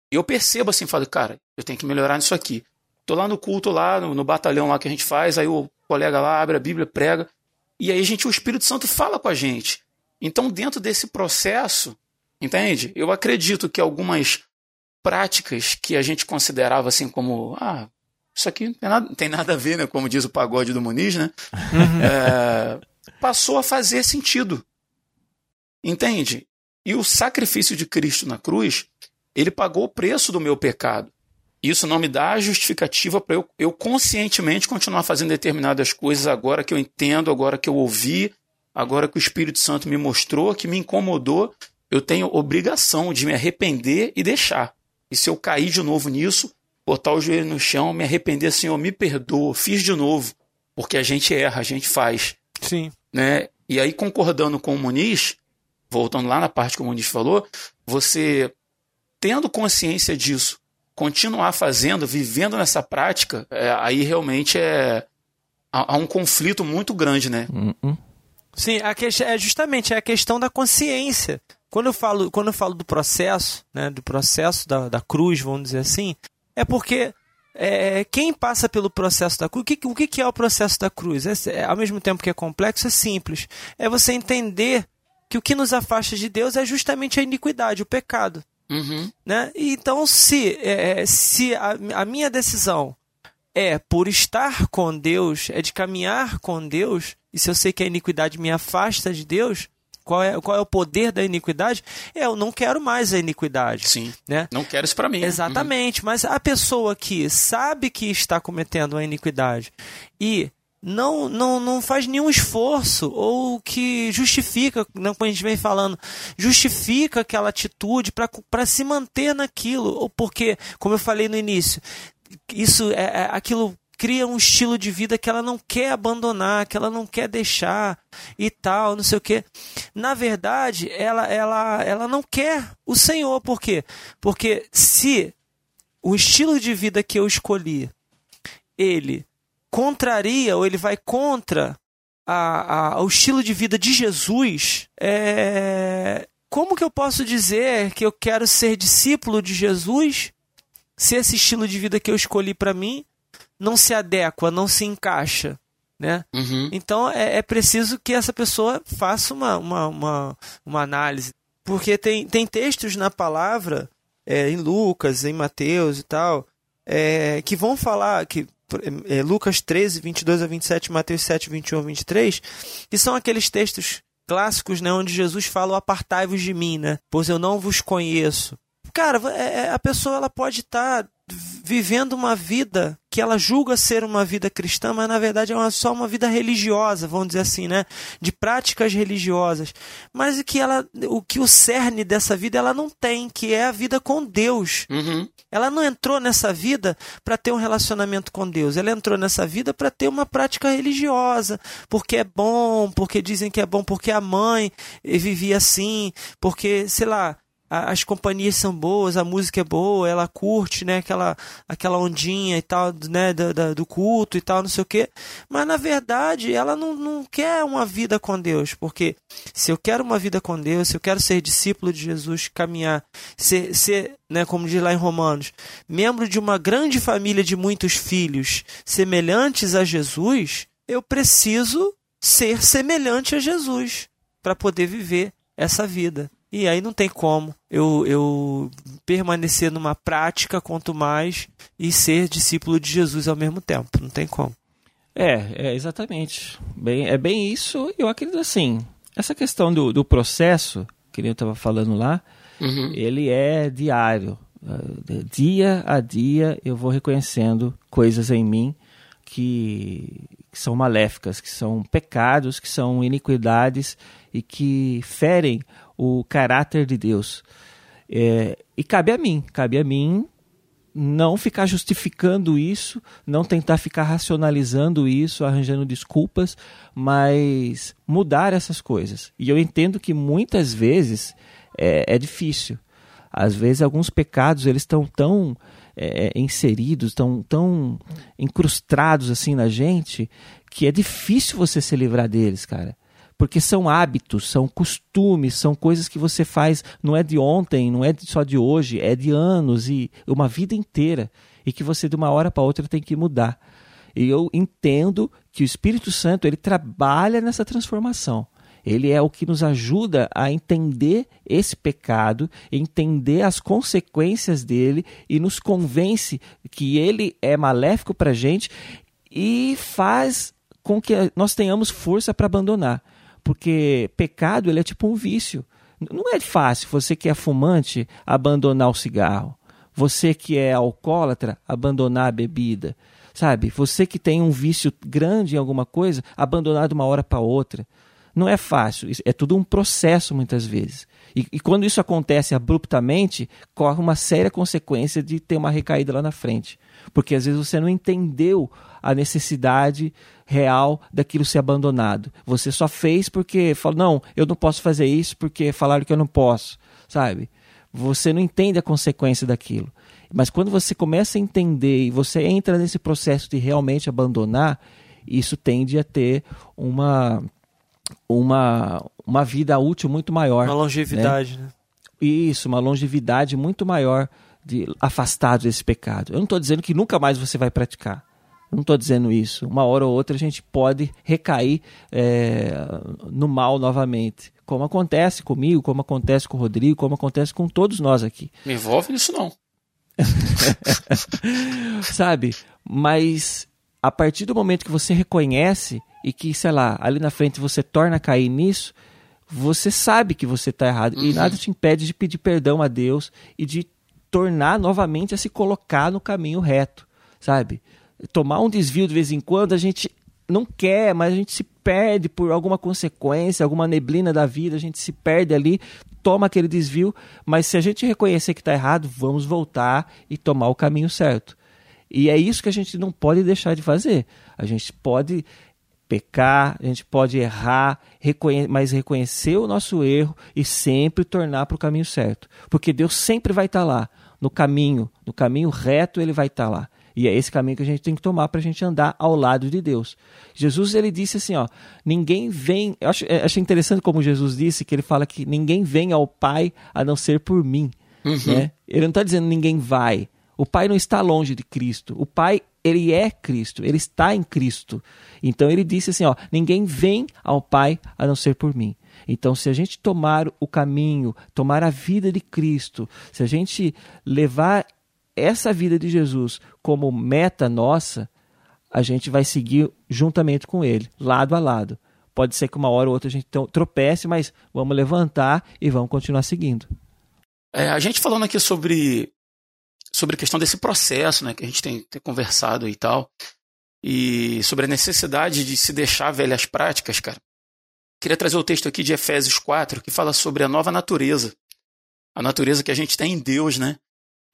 Eu percebo assim, falo, cara, eu tenho que melhorar nisso aqui. Tô lá no culto, lá no, no, batalhão lá que a gente faz, aí o colega lá abre a Bíblia, prega, e aí a gente, o Espírito Santo fala com a gente. Então, dentro desse processo, entende? Eu acredito que algumas práticas que a gente considerava assim como, ah, isso aqui não tem nada, tem nada a ver, né? Como diz o pagode do Muniz, né? Uhum. É, passou a fazer sentido. Entende? E o sacrifício de Cristo na cruz, ele pagou o preço do meu pecado. Isso não me dá a justificativa para eu, eu conscientemente continuar fazendo determinadas coisas agora que eu entendo, agora que eu ouvi, agora que o Espírito Santo me mostrou, que me incomodou. Eu tenho obrigação de me arrepender e deixar. E se eu cair de novo nisso, botar o joelho no chão, me arrepender, Senhor, me perdoa, fiz de novo. Porque a gente erra, a gente faz. Sim. Né? E aí, concordando com o Muniz, voltando lá na parte que o Muniz falou, você tendo consciência disso, continuar fazendo, vivendo nessa prática, é, aí realmente é há, há, um conflito muito grande, né? Uh Sim, a que, é justamente é a questão da consciência. Quando eu falo, quando eu falo do processo, né, do processo da, da cruz, vamos dizer assim, é porque é, quem passa pelo processo da cruz, o que, o que é o processo da cruz? É, é, ao mesmo tempo que é complexo, é simples. É você entender que o que nos afasta de Deus é justamente a iniquidade, o pecado. Uhum. Né? Então, se, é, se a, a minha decisão é por estar com Deus, é de caminhar com Deus, e se eu sei que a iniquidade me afasta de Deus, qual é, qual é o poder da iniquidade? É, eu não quero mais a iniquidade. Sim. Né? Não quero isso para mim. Exatamente. Uhum. Mas a pessoa que sabe que está cometendo a iniquidade e não, não, não faz nenhum esforço ou que justifica, não, como a gente vem falando, justifica aquela atitude para se manter naquilo. Ou porque, como eu falei no início, isso é, é aquilo cria um estilo de vida que ela não quer abandonar, que ela não quer deixar e tal, não sei o quê. Na verdade, ela, ela, ela não quer o Senhor. Por quê? Porque se o estilo de vida que eu escolhi, ele contraria ou ele vai contra a, a, o estilo de vida de Jesus, é... como que eu posso dizer que eu quero ser discípulo de Jesus se esse estilo de vida que eu escolhi para mim não se adequa, não se encaixa. Né? Uhum. Então é, é, preciso que essa pessoa faça uma, uma, uma, uma, análise. Porque tem, tem textos na palavra, é, em Lucas, em Mateus e tal, é, que vão falar, que é, Lucas 13, 22 a 27, Mateus 7, 21 a 23, que são aqueles textos clássicos né, onde Jesus fala: Apartai-vos de mim, né, pois eu não vos conheço. Cara, é, é, a pessoa ela pode estar tá vivendo uma vida que ela julga ser uma vida cristã, mas na verdade é uma, só uma vida religiosa, vamos dizer assim, né? De práticas religiosas. Mas que ela, o que o cerne dessa vida ela não tem, que é a vida com Deus. Uhum. Ela não entrou nessa vida para ter um relacionamento com Deus. Ela entrou nessa vida para ter uma prática religiosa, porque é bom, porque dizem que é bom, porque a mãe vivia assim, porque, sei lá, as companhias são boas, a música é boa, ela curte, né, aquela, aquela ondinha e tal, né, do, do culto e tal, não sei o quê. Mas na verdade, ela não, não quer uma vida com Deus, porque se eu quero uma vida com Deus, se eu quero ser discípulo de Jesus, caminhar, ser, ser né, como diz lá em Romanos, membro de uma grande família de muitos filhos semelhantes a Jesus, eu preciso ser semelhante a Jesus para poder viver essa vida. E aí não tem como eu, eu permanecer numa prática quanto mais e ser discípulo de Jesus ao mesmo tempo. Não tem como. É, é exatamente. Bem, é bem isso. Eu acredito assim. Essa questão do, do processo, que eu estava falando lá, uhum. ele é diário. Dia a dia eu vou reconhecendo coisas em mim que, que são maléficas, que são pecados, que são iniquidades e que ferem o caráter de Deus. É, e cabe a mim, cabe a mim não ficar justificando isso, não tentar ficar racionalizando isso, arranjando desculpas, mas mudar essas coisas. E eu entendo que muitas vezes é, é difícil. Às vezes alguns pecados eles estão tão é, inseridos, tão, tão incrustados assim na gente, que é difícil você se livrar deles, cara porque são hábitos, são costumes, são coisas que você faz, não é de ontem, não é só de hoje, é de anos e uma vida inteira e que você de uma hora para outra tem que mudar. E eu entendo que o Espírito Santo ele trabalha nessa transformação. Ele é o que nos ajuda a entender esse pecado, entender as consequências dele e nos convence que ele é maléfico para a gente e faz com que nós tenhamos força para abandonar. Porque pecado ele é tipo um vício. Não é fácil você que é fumante abandonar o cigarro. Você que é alcoólatra abandonar a bebida. Sabe? Você que tem um vício grande em alguma coisa, abandonar de uma hora para outra. Não é fácil. É tudo um processo muitas vezes. E, e, quando isso acontece abruptamente, corre uma séria consequência de ter uma recaída lá na frente. Porque às vezes você não entendeu a necessidade real daquilo ser abandonado. Você só fez porque falou, não, eu não posso fazer isso porque falaram que eu não posso, sabe? Você não entende a consequência daquilo. Mas quando você começa a entender e você entra nesse processo de realmente abandonar, isso tende a ter uma uma, uma vida útil muito maior. Uma longevidade, né? né? Isso, uma longevidade muito maior de afastado desse pecado. Eu não estou dizendo que nunca mais você vai praticar. Não estou dizendo isso. Uma hora ou outra a gente pode recair é, no mal novamente. Como acontece comigo, como acontece com o Rodrigo, como acontece com todos nós aqui. Me envolve nisso não. <laughs> Sabe? Mas a partir do momento que você reconhece e que, sei lá, ali na frente você torna a cair nisso, você sabe que você está errado. Uhum. E nada te impede de pedir perdão a Deus e de tornar novamente a se colocar no caminho reto, sabe? Tomar um desvio de vez em quando, a gente não quer, mas a gente se perde por alguma consequência, alguma neblina da vida, a gente se perde ali, toma aquele desvio, mas se a gente reconhecer que está errado, vamos voltar e tomar o caminho certo. E é isso que a gente não pode deixar de fazer. A gente pode pecar, a gente pode errar, reconhe mas reconhecer o nosso erro e sempre tornar para o caminho certo. Porque Deus sempre vai estar tá lá, no caminho, no caminho reto ele vai estar tá lá. E é esse caminho que a gente tem que tomar para a gente andar ao lado de Deus. Jesus ele disse assim, ó, ninguém vem. Eu acho, eu acho interessante como Jesus disse que ele fala que ninguém vem ao Pai a não ser por mim. Uhum. Né? Ele não está dizendo ninguém vai. O Pai não está longe de Cristo. O Pai ele é Cristo, ele está em Cristo. Então ele disse assim, ó, ninguém vem ao Pai a não ser por mim. Então, se a gente tomar o caminho, tomar a vida de Cristo, se a gente levar essa vida de Jesus como meta nossa, a gente vai seguir juntamente com Ele, lado a lado. Pode ser que uma hora ou outra a gente tropece, mas vamos levantar e vamos continuar seguindo. É, a gente falando aqui sobre sobre a questão desse processo, né, que a gente tem, tem conversado e tal, e sobre a necessidade de se deixar velhas práticas, cara. Queria trazer o texto aqui de Efésios 4, que fala sobre a nova natureza. A natureza que a gente tem em Deus, né?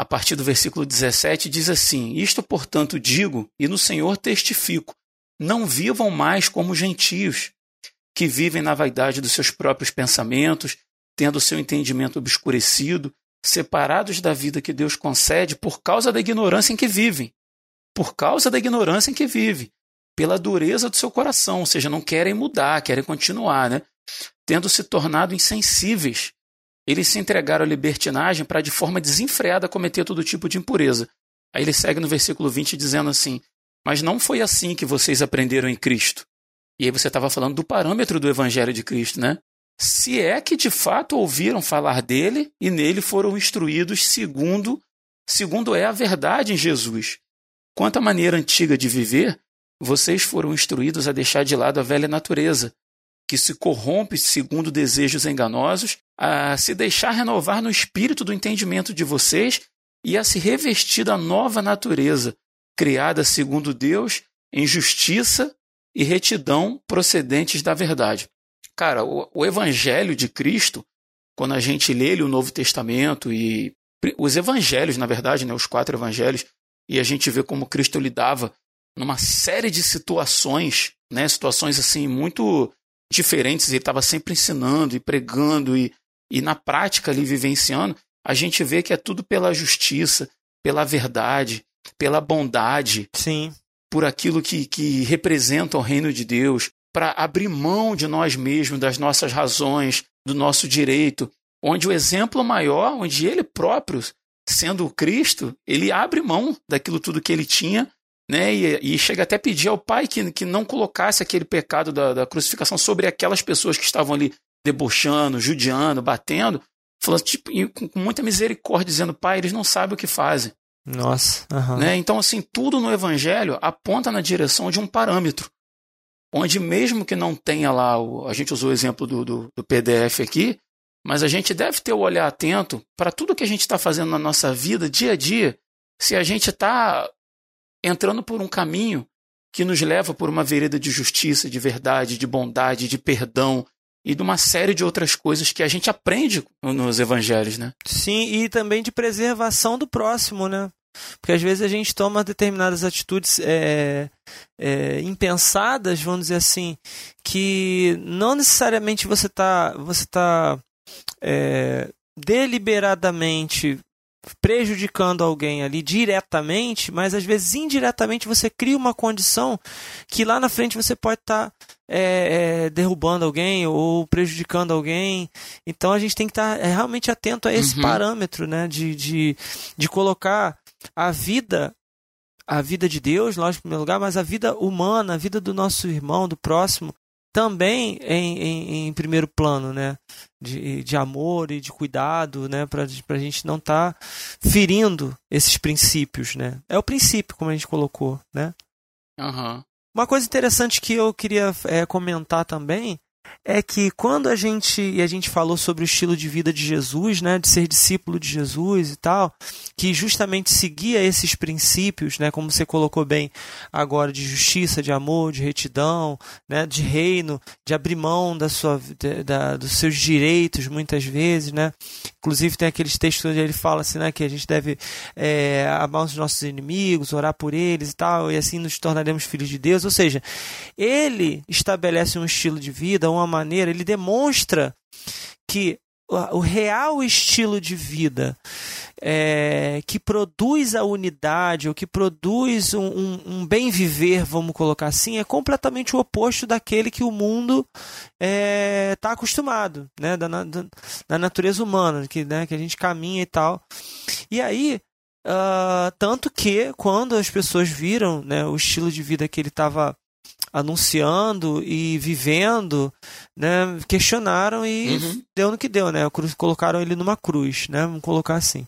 A partir do versículo 17 diz assim: Isto, portanto, digo e no Senhor testifico: não vivam mais como gentios, que vivem na vaidade dos seus próprios pensamentos, tendo seu entendimento obscurecido, separados da vida que Deus concede por causa da ignorância em que vivem. Por causa da ignorância em que vivem. Pela dureza do seu coração, ou seja, não querem mudar, querem continuar, né? Tendo se tornado insensíveis, eles se entregaram à libertinagem para de forma desenfreada cometer todo tipo de impureza. Aí ele segue no versículo 20 dizendo assim: Mas não foi assim que vocês aprenderam em Cristo. E aí você estava falando do parâmetro do Evangelho de Cristo, né? Se é que de fato ouviram falar dele e nele foram instruídos segundo segundo é a verdade em Jesus. Quanto à maneira antiga de viver, vocês foram instruídos a deixar de lado a velha natureza, que se corrompe segundo desejos enganosos, a se deixar renovar no espírito do entendimento de vocês e a se revestir da nova natureza, criada segundo Deus em justiça e retidão procedentes da verdade. Cara, o, o Evangelho de Cristo, quando a gente lê o Novo Testamento e os Evangelhos, na verdade, né, os quatro Evangelhos, e a gente vê como Cristo lidava numa série de situações, né, situações assim muito diferentes. Ele estava sempre ensinando e pregando e, e na prática ali vivenciando. A gente vê que é tudo pela justiça, pela verdade, pela bondade. Sim por aquilo que, que representa o reino de Deus, para abrir mão de nós mesmos, das nossas razões, do nosso direito, onde o exemplo maior, onde ele próprio, sendo o Cristo, ele abre mão daquilo tudo que ele tinha, né, e, e chega até a pedir ao Pai que, que não colocasse aquele pecado da, da crucificação sobre aquelas pessoas que estavam ali debochando, judiando, batendo, falando tipo, com muita misericórdia, dizendo, Pai, eles não sabem o que fazem. Nossa. Uhum. Né? Então, assim, tudo no Evangelho aponta na direção de um parâmetro. Onde, mesmo que não tenha lá, o, a gente usou o exemplo do, do, do PDF aqui, mas a gente deve ter o olhar atento para tudo que a gente está fazendo na nossa vida, dia a dia, se a gente está entrando por um caminho que nos leva por uma vereda de justiça, de verdade, de bondade, de perdão, e de uma série de outras coisas que a gente aprende nos evangelhos, né? Sim, e também de preservação do próximo, né? Porque às vezes a gente toma determinadas atitudes é, é, impensadas, vamos dizer assim, que não necessariamente você está você tá, é, deliberadamente prejudicando alguém ali diretamente, mas às vezes indiretamente você cria uma condição que lá na frente você pode estar tá, é, é, derrubando alguém ou prejudicando alguém. Então a gente tem que estar tá, é, realmente atento a esse uhum. parâmetro, né? De, de, de colocar a vida a vida de Deus, lógico, em primeiro lugar, mas a vida humana, a vida do nosso irmão, do próximo, também em, em, em, primeiro plano, né? De, de amor e de cuidado, né? Para a gente não estar tá ferindo esses princípios, né? É o princípio, como a gente colocou, né? Uhum. Uma coisa interessante que eu queria é, comentar também é que quando a gente e a gente falou sobre o estilo de vida de Jesus, né, de ser discípulo de Jesus e tal, que justamente seguia esses princípios, né, como você colocou bem agora de justiça, de amor, de retidão, né, de reino, de abrir mão da sua da, dos seus direitos muitas vezes, né? Inclusive tem aqueles textos onde ele fala assim, né, que a gente deve é, amar os nossos inimigos, orar por eles e tal, e assim nos tornaremos filhos de Deus. Ou seja, ele estabelece um estilo de vida, uma maneira, ele demonstra que o real estilo de vida é, que produz a unidade, ou que produz um, um, um, bem viver, vamos colocar assim, é completamente o oposto daquele que o mundo está é, tá acostumado, né? Da, da, da, natureza humana, que, né, que a gente caminha e tal. E aí, uh, tanto que quando as pessoas viram né, o estilo de vida que ele estava anunciando e vivendo, né, questionaram e uhum. deu no que deu, né? Colocaram ele numa cruz, né? Vamos colocar assim.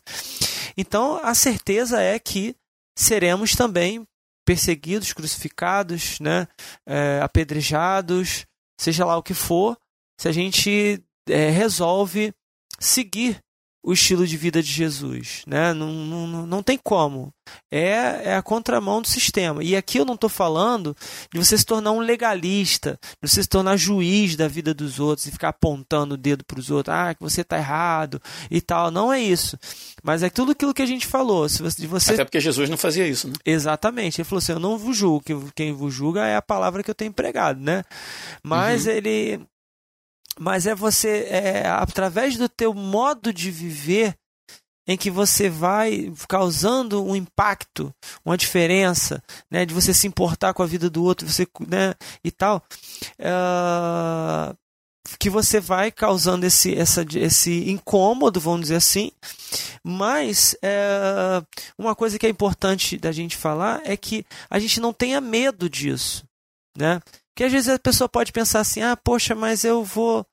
Então, a certeza é que seremos também perseguidos, crucificados, né, é, apedrejados, seja lá o que for, se a gente é, resolve seguir o estilo de vida de Jesus. Né? Não, não, não tem como. É, é a contramão do sistema. E aqui eu não estou falando de você se tornar um legalista, de você se tornar juiz da vida dos outros e ficar apontando o dedo para os outros, ah, que você está errado e tal. Não é isso. Mas é tudo aquilo que a gente falou. Se você, você... Até porque Jesus não fazia isso, né? Exatamente. Ele falou assim: eu não vos julgo. Quem vos julga é a palavra que eu tenho pregado, né? Mas uhum. ele mas é você, é, através do teu modo de viver, em que você vai causando um impacto, uma diferença, né, de você se importar com a vida do outro, você, né, e tal, uh, que você vai causando esse, essa, esse incômodo, vamos dizer assim. Mas é, uma coisa que é importante da gente falar é que a gente não tenha medo disso, né? Que às vezes a pessoa pode pensar assim, ah, poxa, mas eu vou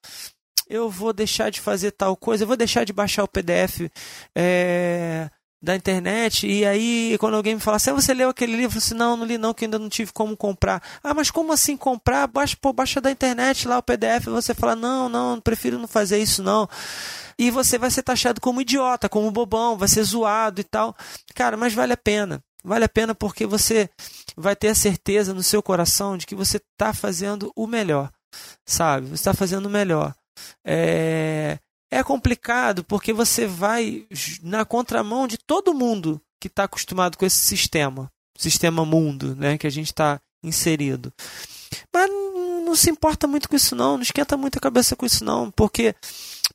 eu vou deixar de fazer tal coisa, eu vou deixar de baixar o PDF é, da internet, e aí quando alguém me fala assim, ah, você leu aquele livro? Eu assim, não, não li não, que ainda não tive como comprar. Ah, mas como assim comprar? Baixa, pô, baixa da internet lá o PDF, você fala, não, não, prefiro não fazer isso não. E você vai ser taxado como idiota, como bobão, vai ser zoado e tal. Cara, mas vale a pena. Vale a pena porque você vai ter a certeza no seu coração de que você está fazendo o melhor, sabe? Você está fazendo o melhor. É, é complicado porque você vai na contramão de todo mundo que está acostumado com esse sistema, sistema mundo, né, que a gente está inserido. Mas não se importa muito com isso não, não esquenta muito a cabeça com isso não, porque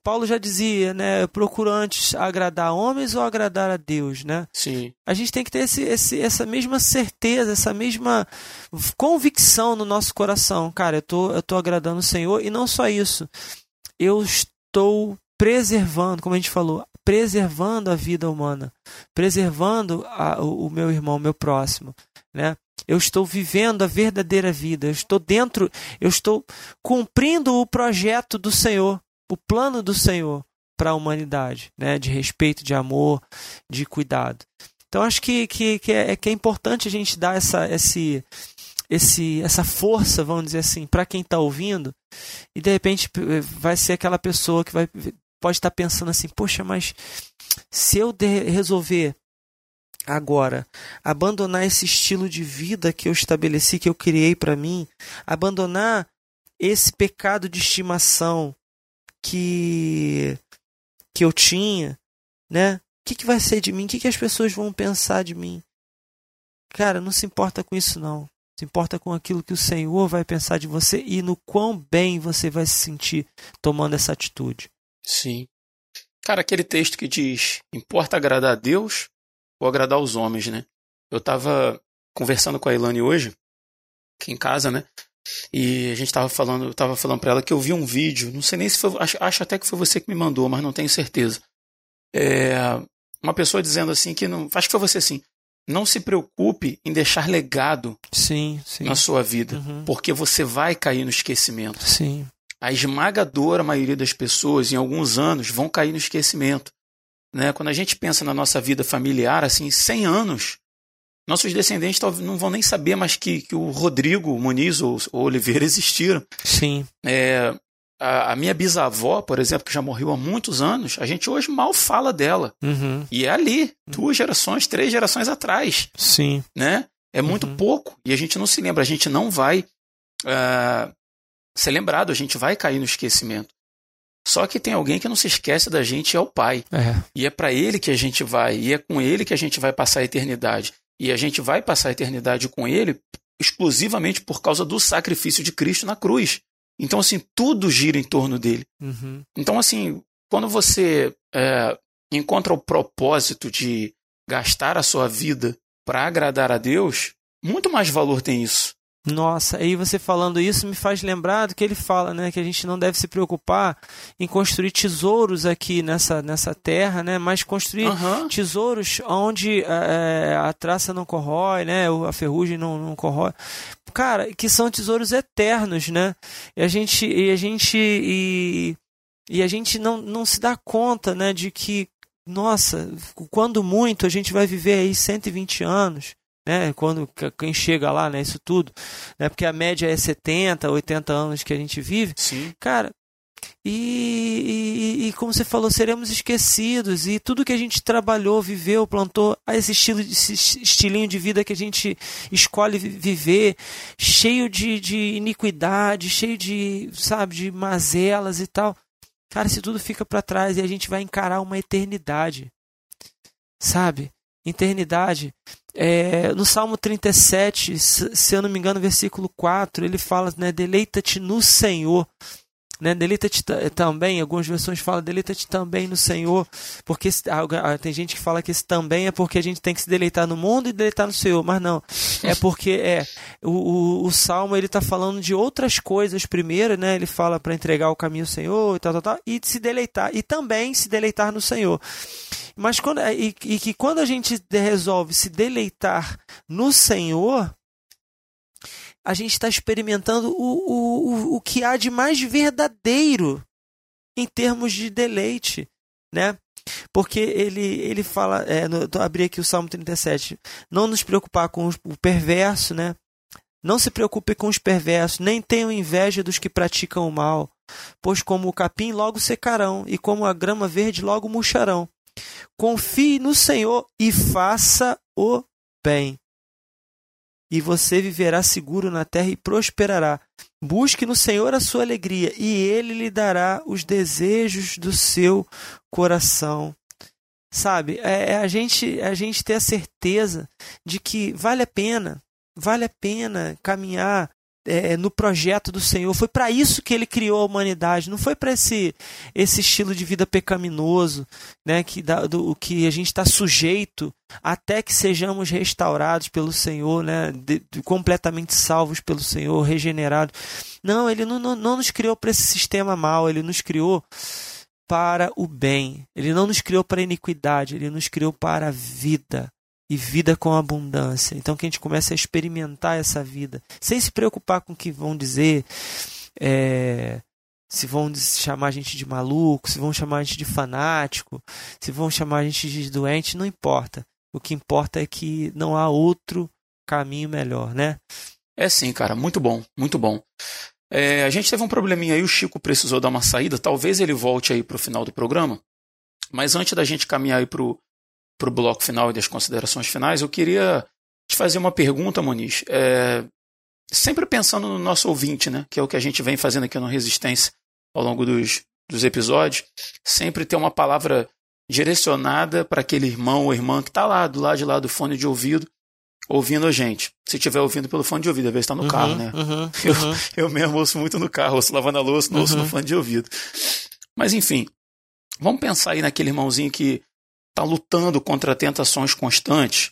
Paulo já dizia, né, procura antes agradar homens ou agradar a Deus, né? Sim. A gente tem que ter esse, esse, essa mesma certeza, essa mesma convicção no nosso coração, cara, eu tô, eu tô agradando o Senhor e não só isso. Eu estou preservando, como a gente falou, preservando a vida humana, preservando a, o, o, meu irmão, o meu próximo, né? Eu estou vivendo a verdadeira vida, eu estou dentro, eu estou cumprindo o projeto do Senhor, o plano do Senhor para a humanidade, né? De respeito, de amor, de cuidado. Então acho que, que, que, é, que é importante a gente dar essa, esse, esse, essa força, vamos dizer assim, para quem está ouvindo, e de repente vai ser aquela pessoa que vai, pode estar tá pensando assim: poxa, mas se eu resolver agora abandonar esse estilo de vida que eu estabeleci, que eu criei para mim, abandonar esse pecado de estimação que que eu tinha, né? O que, que vai ser de mim? O que, que as pessoas vão pensar de mim? Cara, não se importa com isso não. Se importa com aquilo que o Senhor vai pensar de você e no quão bem você vai se sentir tomando essa atitude. Sim. Cara, aquele texto que diz: importa agradar a Deus ou agradar os homens, né? Eu estava conversando com a Ilane hoje, aqui em casa, né? E a gente estava falando, eu tava falando para ela que eu vi um vídeo, não sei nem se foi, acho, acho, até que foi você que me mandou, mas não tenho certeza. É, uma pessoa dizendo assim que não, acho que foi você assim, não se preocupe em deixar legado sim, sim. na sua vida, uhum. porque você vai cair no esquecimento. Sim. A esmagadora maioria das pessoas, em alguns anos, vão cair no esquecimento. Né? Quando a gente pensa na nossa vida familiar, assim, 100 anos, nossos descendentes não vão nem saber mais que, que o Rodrigo Muniz ou, ou Oliveira existiram. Sim. É, a, a, minha bisavó, por exemplo, que já morreu há muitos anos, a gente hoje mal fala dela. Uhum. E é ali, duas gerações, três gerações atrás. Sim. Né? É muito uhum. pouco. E a gente não se lembra, a gente não vai uh, ser lembrado, a gente vai cair no esquecimento. Só que tem alguém que não se esquece da gente, é o Pai. É. E é para ele que a gente vai, e é com ele que a gente vai passar a eternidade. E a gente vai passar a eternidade com ele exclusivamente por causa do sacrifício de Cristo na cruz. Então, assim, tudo gira em torno dele. Uhum. Então, assim, quando você é, encontra o propósito de gastar a sua vida para agradar a Deus, muito mais valor tem isso. Nossa, aí você falando isso me faz lembrar do que ele fala, né? Que a gente não deve se preocupar em construir tesouros aqui nessa, nessa terra, né? Mas construir uhum. tesouros onde é, a traça não corrói, né? A ferrugem não, não corrói. Cara, que são tesouros eternos, né? E a gente, e a gente, e, e a gente não, não se dá conta, né? De que, nossa, quando muito a gente vai viver aí 120 anos né? Quando quem chega lá, né? Isso tudo, né? Porque a média é 70, 80 anos que a gente vive. Sim. Cara, e, e, e, como você falou, seremos esquecidos. E tudo que a gente trabalhou, viveu, plantou, esse, estilo, esse estilinho de vida que a gente escolhe viver, cheio de, de iniquidade, cheio de, sabe, de mazelas e tal. Cara, isso tudo fica para trás e a gente vai encarar uma eternidade. Sabe? Eternidade. É, no Salmo 37, se eu não me engano, versículo 4, ele fala, né, deleita-te no Senhor né? Deleita-te também, algumas versões falam deleita-te também no Senhor, porque tem gente que fala que esse também é porque a gente tem que se deleitar no mundo e deleitar no Senhor, mas não, é porque é o, o, o Salmo ele está falando de outras coisas primeiro, né? Ele fala para entregar o caminho ao Senhor e tal, tal, tal, e se deleitar e também se deleitar no Senhor. Mas quando e, e que quando a gente resolve se deleitar no Senhor, a gente está experimentando o, o, o que há de mais verdadeiro em termos de deleite, né? Porque ele, ele fala, é, no, abri aqui o Salmo 37, não nos preocupar com o perverso, né? Não se preocupe com os perversos, nem tenham inveja dos que praticam o mal, pois como o capim logo secarão, e como a grama verde logo murcharão. Confie no Senhor e faça o bem e você viverá seguro na terra e prosperará. Busque no Senhor a sua alegria, e ele lhe dará os desejos do seu coração. Sabe, é, é a gente a gente ter a certeza de que vale a pena, vale a pena caminhar é, no projeto do Senhor. Foi para isso que ele criou a humanidade. Não foi para esse, esse estilo de vida pecaminoso, né, que, da, do, que a gente está sujeito até que sejamos restaurados pelo Senhor, né, de, de, completamente salvos pelo Senhor, regenerados. Não, ele não, não, não nos criou para esse sistema mal, ele nos criou para o bem. Ele não nos criou para a iniquidade, ele nos criou para a vida e vida com abundância. Então que a gente comece a experimentar essa vida, sem se preocupar com o que vão dizer, é, se vão chamar a gente de maluco, se vão chamar a gente de fanático, se vão chamar a gente de doente, não importa. O que importa é que não há outro caminho melhor, né? É sim, cara, muito bom, muito bom. É, a gente teve um probleminha aí, o Chico precisou dar uma saída, talvez ele volte aí para o final do programa. Mas antes da gente caminhar aí para o para o bloco final e das considerações finais, eu queria te fazer uma pergunta, Moniz. É, sempre pensando no nosso ouvinte, né, que é o que a gente vem fazendo aqui no Resistência ao longo dos, dos episódios, sempre ter uma palavra direcionada para aquele irmão ou irmã que está lá, do lado de lá do fone de ouvido, ouvindo a gente. Se estiver ouvindo pelo fone de ouvido, às vezes está no uhum, carro, né? Uhum, <laughs> uhum. Eu, eu mesmo ouço muito no carro, ouço lavando a louça, não ouço no uhum. fone de ouvido. Mas enfim, vamos pensar aí naquele irmãozinho que está lutando contra tentações constantes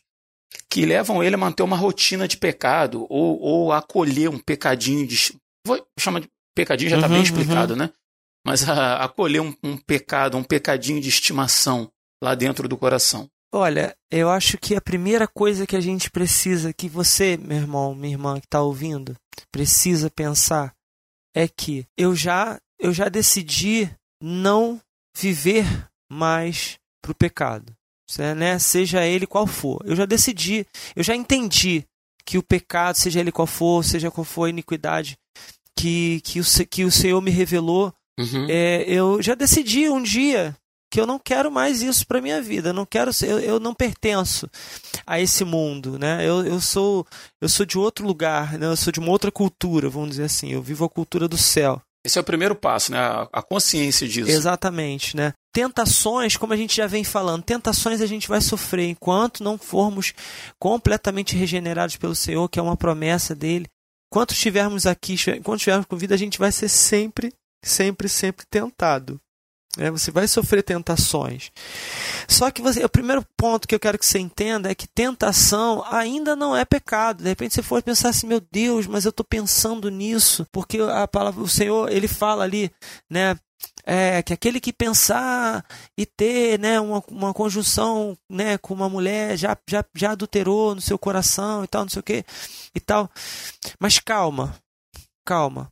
que levam ele a manter uma rotina de pecado ou, ou a acolher um pecadinho de. Vou chamar de pecadinho, já está uhum, bem explicado, uhum. né? Mas a, acolher um, um pecado, um pecadinho de estimação lá dentro do coração. Olha, eu acho que a primeira coisa que a gente precisa, que você, meu irmão, minha irmã que está ouvindo, precisa pensar é que eu já eu já decidi não viver mais para o pecado, né? seja ele qual for. Eu já decidi, eu já entendi que o pecado, seja ele qual for, seja qual for a iniquidade que, que, o, que o Senhor me revelou, uhum. é, eu já decidi um dia que eu não quero mais isso para minha vida. Eu não quero, eu, eu não pertenço a esse mundo, né? Eu, eu sou eu sou de outro lugar, né? Eu sou de uma outra cultura, vamos dizer assim. Eu vivo a cultura do céu. Esse é o primeiro passo, né? A consciência disso. Exatamente, né? Tentações, como a gente já vem falando, tentações a gente vai sofrer enquanto não formos completamente regenerados pelo Senhor, que é uma promessa dele. Enquanto estivermos aqui, enquanto estivermos com vida, a gente vai ser sempre, sempre, sempre tentado. Né? Você vai sofrer tentações. Só que você, o primeiro ponto que eu quero que você entenda é que tentação ainda não é pecado. De repente você for pensar assim, meu Deus, mas eu estou pensando nisso, porque a palavra, o Senhor, ele fala ali, né? É, que aquele que pensar e ter né, uma, uma conjunção né, com uma mulher já, já, já adulterou no seu coração e tal, não sei o que e tal. Mas calma, calma.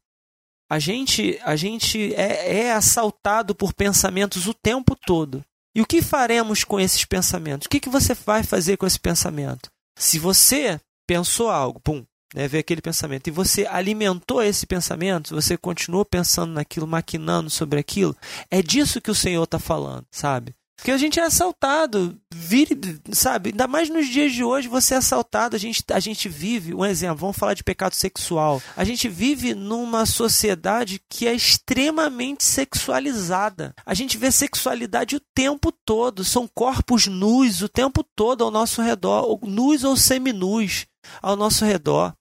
A gente, a gente é, é assaltado por pensamentos o tempo todo. E o que faremos com esses pensamentos? O que, que você vai fazer com esse pensamento? Se você pensou algo, pum, né, veio aquele pensamento, e você alimentou esse pensamento, você continuou pensando naquilo, maquinando sobre aquilo, é disso que o Senhor está falando, sabe? Porque a gente é assaltado, vire, sabe? Ainda mais nos dias de hoje você é assaltado. A gente, a gente vive, um exemplo, vamos falar de pecado sexual. A gente vive numa sociedade que é extremamente sexualizada. A gente vê sexualidade o tempo todo. São corpos nus o tempo todo ao nosso redor, nus ou seminus ao nosso redor.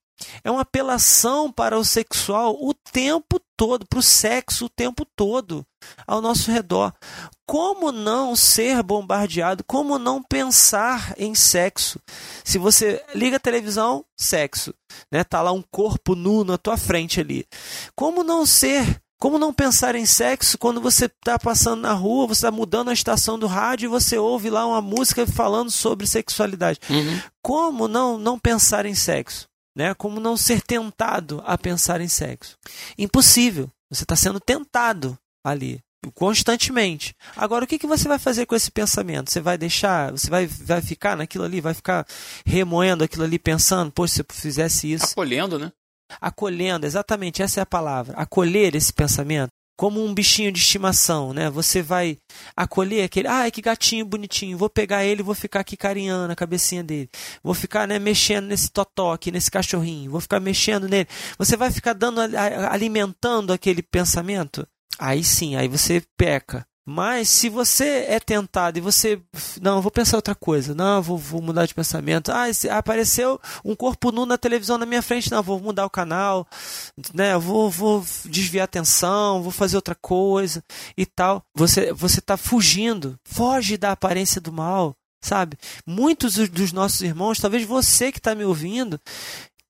É uma apelação para o sexual o tempo todo, para o sexo o tempo todo ao nosso redor. Como não ser bombardeado? Como não pensar em sexo? Se você liga a televisão, sexo, né? Tá lá um corpo nu na tua frente ali. Como não ser como não pensar em sexo quando você está passando na rua, você está mudando a estação do rádio e você ouve lá uma música falando sobre sexualidade? Uhum. Como não, não pensar em sexo? Né? Como não ser tentado a pensar em sexo? Impossível. Você está sendo tentado ali constantemente. Agora, o que, que você vai fazer com esse pensamento? Você vai deixar, você vai, vai ficar naquilo ali, vai ficar remoendo aquilo ali, pensando, poxa, se eu fizesse isso. Acolhendo, né? Acolhendo, exatamente, essa é a palavra. Acolher esse pensamento como um bichinho de estimação, né? Você vai acolher aquele, ah, que gatinho bonitinho, vou pegar ele, vou ficar aqui carinhando a cabecinha dele, vou ficar, né, mexendo nesse totó aqui, nesse cachorrinho, vou ficar mexendo nele. Você vai ficar dando, alimentando aquele pensamento. Aí sim, aí você peca. Mas se você é tentado e você. Não, vou pensar outra coisa. Não, vou, vou mudar de pensamento. Ah, esse, apareceu um corpo nu na televisão na minha frente. Não, vou mudar o canal. Né, vou, vou desviar a atenção. Vou fazer outra coisa e tal. Você você está fugindo. Foge da aparência do mal. Sabe? Muitos dos nossos irmãos, talvez você que está me ouvindo,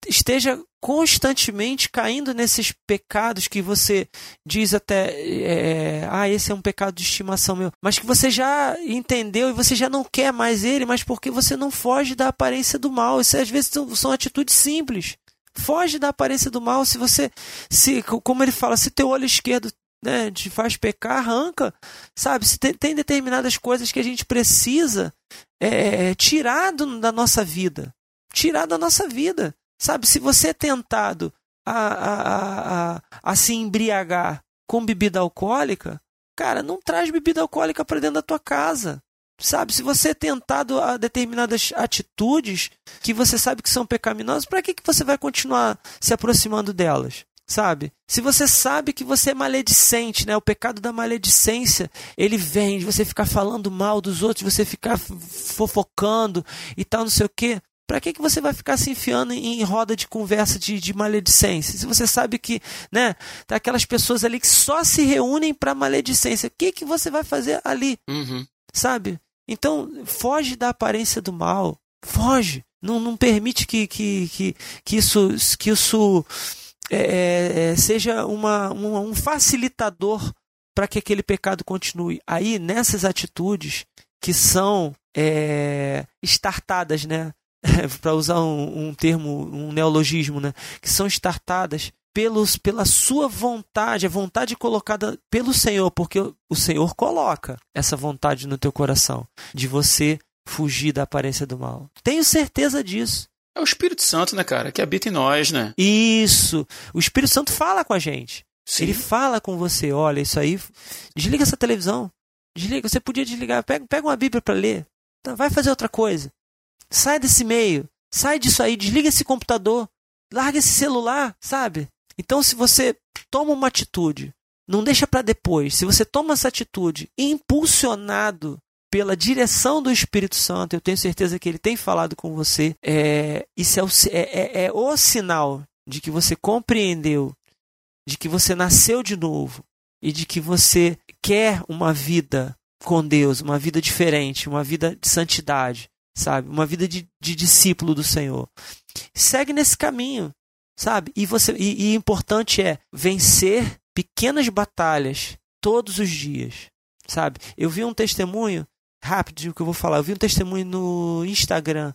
esteja constantemente caindo nesses pecados que você diz até, é, ah, esse é um pecado de estimação meu, mas que você já entendeu e você já não quer mais ele, mas porque você não foge da aparência do mal. Isso às vezes são, são atitudes simples. Foge da aparência do mal. Se você, se, como ele fala, se teu olho esquerdo né, te faz pecar, arranca. Sabe? Se tem, tem determinadas coisas que a gente precisa é, tirar do, da nossa vida. Tirar da nossa vida. Sabe, se você é tentado a, a, a, a, se embriagar com bebida alcoólica, cara, não traz bebida alcoólica para dentro da tua casa. Sabe, se você é tentado a determinadas atitudes que você sabe que são pecaminosas, para que, que você vai continuar se aproximando delas? Sabe? Se você sabe que você é maledicente, né? O pecado da maledicência, ele vem de você ficar falando mal dos outros, você ficar fofocando e tal, não sei o quê. Para que, que você vai ficar se enfiando em, em roda de conversa de, de, maledicência? Se você sabe que, né, tá aquelas pessoas ali que só se reúnem para maledicência, o que, que você vai fazer ali? Uhum. Sabe? Então, foge da aparência do mal. Foge. Não, não permite que, que, que, que isso, que isso é, é, é seja uma, uma, um facilitador para que aquele pecado continue. Aí, nessas atitudes que são é, estartadas, né? <laughs> para usar um, um, termo, um neologismo, né? que são startadas pelos, pela sua vontade, a vontade colocada pelo Senhor, porque o Senhor coloca essa vontade no teu coração de você fugir da aparência do mal. Tenho certeza disso. É o Espírito Santo, né, cara, que habita em nós, né? Isso. O Espírito Santo fala com a gente. Sim. Ele fala com você, olha, isso aí, desliga essa televisão. Desliga, você podia desligar, pega, pega uma Bíblia para ler. Vai fazer outra coisa. Sai desse meio. Sai disso aí. Desliga esse computador. Larga esse celular, sabe? Então, se você toma uma atitude, não deixa para depois. Se você toma essa atitude impulsionado pela direção do Espírito Santo, eu tenho certeza que ele tem falado com você. É, isso é o, é, é, é o sinal de que você compreendeu, de que você nasceu de novo e de que você quer uma vida com Deus, uma vida diferente, uma vida de santidade sabe? Uma vida de, de discípulo do Senhor. Segue nesse caminho, sabe? E você e, e importante é vencer pequenas batalhas todos os dias, sabe? Eu vi um testemunho rápido o que eu vou falar. Eu vi um testemunho no Instagram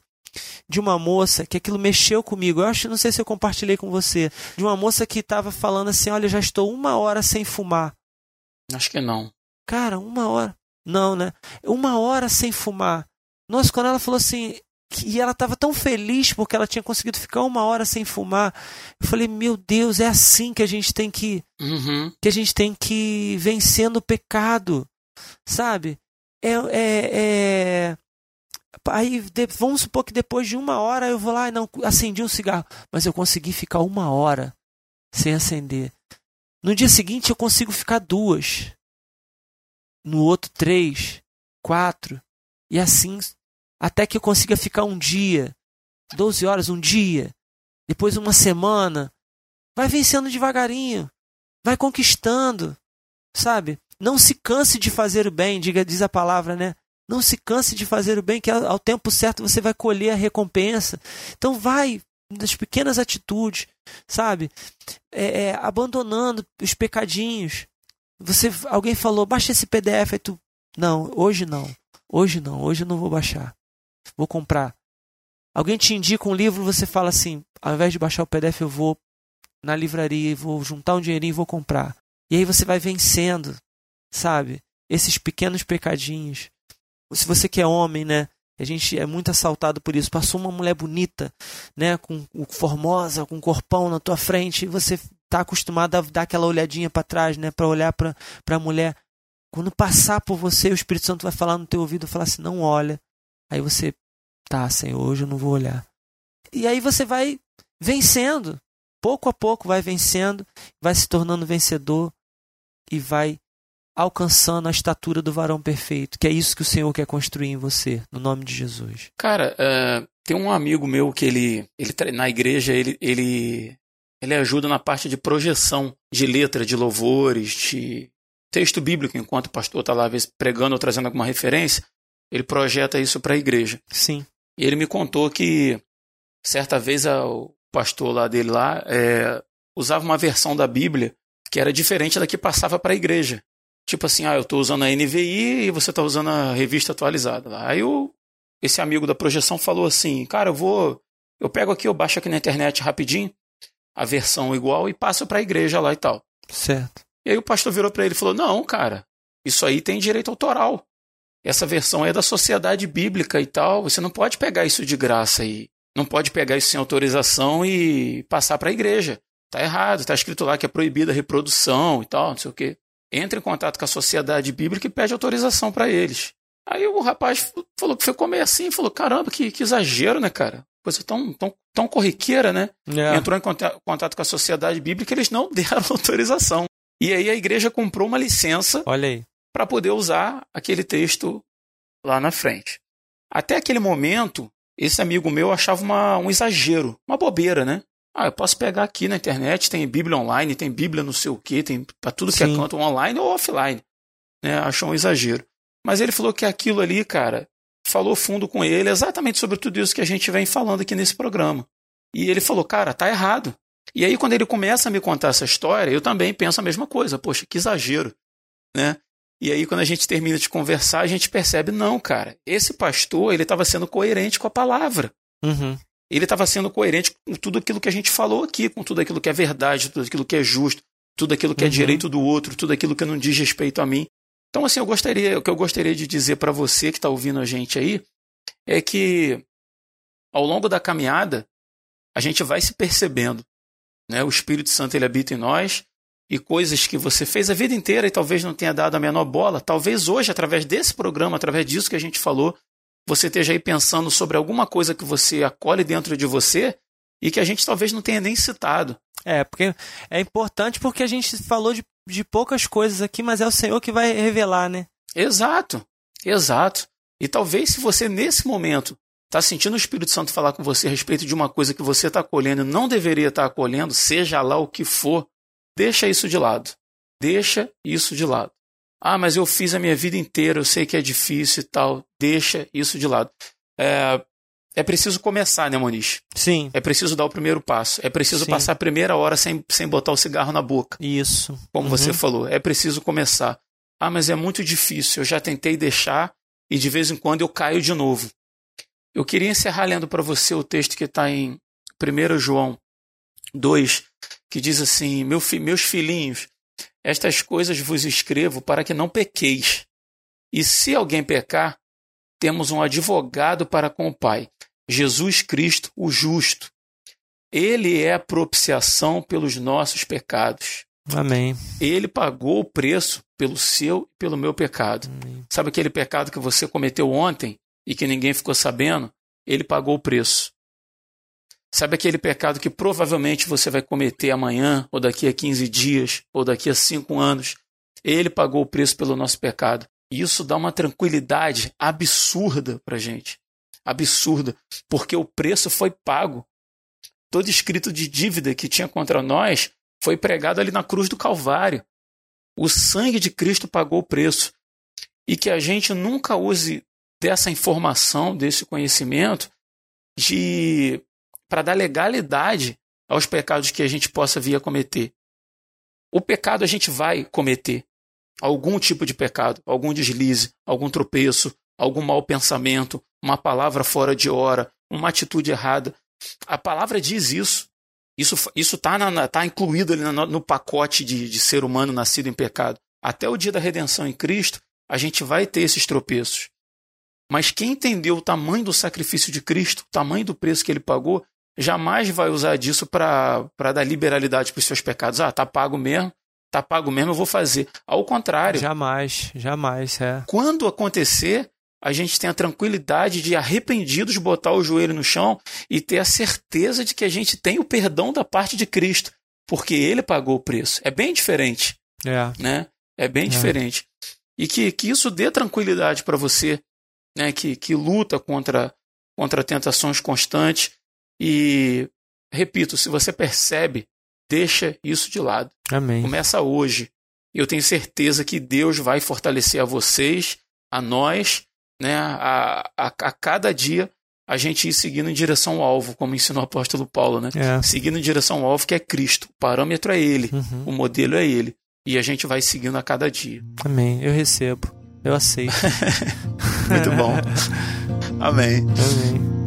de uma moça que aquilo mexeu comigo. Eu acho, não sei se eu compartilhei com você, de uma moça que estava falando assim: "Olha, já estou uma hora sem fumar". Acho que não. Cara, uma hora. Não, né? Uma hora sem fumar. Nossa, quando ela falou assim, e ela estava tão feliz porque ela tinha conseguido ficar uma hora sem fumar. Eu falei, meu Deus, é assim que a gente tem que uhum. que a gente tem que vencendo o pecado, sabe? É, é, é... aí de, vamos supor que depois de uma hora eu vou lá e não acendi um cigarro, mas eu consegui ficar uma hora sem acender. No dia seguinte eu consigo ficar duas, no outro três, quatro e assim até que eu consiga ficar um dia, 12 horas, um dia, depois uma semana. Vai vencendo devagarinho. vai conquistando, sabe? Não se canse de fazer o bem, diga, diz a palavra, né? Não se canse de fazer o bem, que ao tempo certo você vai colher a recompensa. Então vai das pequenas atitudes, sabe? É, é, abandonando os pecadinhos. Você, alguém falou, baixa esse PDF, aí tu, não, hoje não, hoje não, hoje eu não vou baixar, vou comprar. Alguém te indica um livro, você fala assim, ao invés de baixar o PDF, eu vou na livraria vou juntar um dinheirinho e vou comprar. E aí você vai vencendo, sabe? Esses pequenos pecadinhos. Se você que é homem, né? A gente é muito assaltado por isso. Passou uma mulher bonita, né, com formosa, com um corpão na tua frente, e você tá acostumado a dar aquela olhadinha para trás, né, para olhar para a mulher. Quando passar por você, o Espírito Santo vai falar no teu ouvido, falar assim: "Não olha". Aí você, tá, Senhor, hoje eu não vou olhar. E aí você vai vencendo, pouco a pouco vai vencendo, vai se tornando vencedor e vai alcançando a estatura do varão perfeito, que é isso que o Senhor quer construir em você, no nome de Jesus. Cara, uh, tem um amigo meu que ele, ele na igreja ele, ele, ele ajuda na parte de projeção de letra, de louvores, de texto bíblico, enquanto o pastor está lá pregando ou trazendo alguma referência, ele projeta isso para a igreja. Sim. E ele me contou que certa vez o pastor lá dele lá é, usava uma versão da Bíblia que era diferente da que passava para a igreja. Tipo assim, ah, eu estou usando a NVI e você está usando a revista atualizada. Aí o, esse amigo da projeção falou assim, cara, eu vou, eu pego aqui, eu baixo aqui na internet rapidinho a versão igual e passo para a igreja lá e tal. Certo. E aí o pastor virou para ele e falou, não, cara, isso aí tem direito autoral. Essa versão é da sociedade bíblica e tal. Você não pode pegar isso de graça aí. Não pode pegar isso sem autorização e passar para a igreja. Tá errado, tá escrito lá que é proibida a reprodução e tal, não sei o quê entra em contato com a sociedade bíblica e pede autorização para eles. Aí o rapaz falou que ficou meio assim, falou: caramba, que, que exagero, né, cara? Coisa tão, tão, tão corriqueira, né? É. Entrou em contato com a sociedade bíblica eles não <laughs> deram autorização. E aí a igreja comprou uma licença para poder usar aquele texto lá na frente. Até aquele momento, esse amigo meu achava uma, um exagero, uma bobeira, né? Ah, eu posso pegar aqui na internet, tem Bíblia online, tem Bíblia não sei o que, tem para tudo que é Sim. é canto online ou offline. Né? Achou um exagero. Mas ele falou que aquilo ali, cara, falou fundo com ele exatamente sobre tudo isso que a gente vem falando aqui nesse programa. E ele falou, cara, tá errado. E aí, quando ele começa a me contar essa história, eu também penso a mesma coisa. Poxa, que exagero, né? E aí, quando a gente termina de conversar, a gente percebe, não, cara, esse pastor, ele estava sendo coerente com a palavra. Uhum ele estava sendo coerente com tudo aquilo que a gente falou aqui, com tudo aquilo que é verdade, tudo aquilo que é justo, tudo aquilo que é uhum. é direito do outro, tudo aquilo que não diz respeito a mim. Então, assim, eu gostaria, o que eu gostaria de dizer para você que está ouvindo a gente aí é que ao longo da caminhada a gente vai se percebendo, né? O Espírito Santo ele habita em nós e coisas que você fez a vida inteira e talvez não tenha dado a menor bola, talvez hoje através desse programa, através disso que a gente falou, você esteja aí pensando sobre alguma coisa que você acolhe dentro de você e que a gente talvez não tenha nem citado. É, porque é importante porque a gente falou de, de poucas coisas aqui, mas é o Senhor que vai revelar, né? Exato, exato. E talvez se você nesse momento está sentindo o Espírito Santo falar com você a respeito de uma coisa que você está acolhendo e não deveria estar tá acolhendo, seja lá o que for, deixa isso de lado. Deixa isso de lado. Ah, mas eu fiz a minha vida inteira, eu sei que é difícil e tal. Deixa isso de lado. É, é preciso começar, né, Moniz? Sim. É preciso dar o primeiro passo. É preciso Sim. passar a primeira hora sem, sem botar o cigarro na boca. Isso. Como uhum. você falou. É preciso começar. Ah, mas é muito difícil. Eu já tentei deixar e de vez em quando eu caio de novo. Eu queria encerrar lendo para você o texto que está em 1 João 2, que diz assim: Meu fi, Meus filhinhos, estas coisas vos escrevo para que não pequeis. E se alguém pecar, temos um advogado para com o Pai, Jesus Cristo, o justo. Ele é a propiciação pelos nossos pecados. Amém. Ele pagou o preço pelo seu e pelo meu pecado. Amém. Sabe aquele pecado que você cometeu ontem e que ninguém ficou sabendo? Ele pagou o preço. Sabe aquele pecado que provavelmente você vai cometer amanhã, ou daqui a 15 dias, ou daqui a 5 anos? Ele pagou o preço pelo nosso pecado. E isso dá uma tranquilidade absurda para gente. Absurda. Porque o preço foi pago. Todo escrito de dívida que tinha contra nós Foi pregado ali na cruz do Calvário. O sangue de Cristo pagou o preço. E que a gente nunca use dessa informação, desse conhecimento, de para dar legalidade aos pecados que a gente possa vir a cometer. O pecado a gente vai cometer. Algum tipo de pecado, algum deslize, algum tropeço, algum mau pensamento, uma palavra fora de hora, uma atitude errada. A palavra diz isso. Isso está tá incluído ali no, no pacote de, de ser humano nascido em pecado. Até o dia da redenção em Cristo, a gente vai ter esses tropeços. Mas quem entendeu o tamanho do sacrifício de Cristo, o tamanho do preço que ele pagou, jamais vai usar disso para dar liberalidade para os seus pecados. Ah, tá pago mesmo, tá pago mesmo, eu vou fazer. Ao contrário. Jamais, jamais, é. Quando acontecer, a gente tem a tranquilidade de arrependidos botar o joelho no chão e ter a certeza de que a gente tem o perdão da parte de Cristo, porque ele pagou o preço. É bem diferente. É. Né? É bem é. diferente. E que, que isso dê tranquilidade para você, né? que, que luta contra, contra tentações constantes. E, repito, se você percebe, deixa isso de lado. Amém. Começa hoje. Eu tenho certeza que Deus vai fortalecer a vocês, a nós né, a, a, a cada dia a gente ir seguindo em direção ao alvo, como ensinou o apóstolo Paulo, né? É. Seguindo em direção ao alvo que é Cristo. O parâmetro é Ele, uhum. o modelo é Ele. E a gente vai seguindo a cada dia. Amém. Eu recebo. Eu aceito. <laughs> Muito bom. <laughs> Amém. Amém.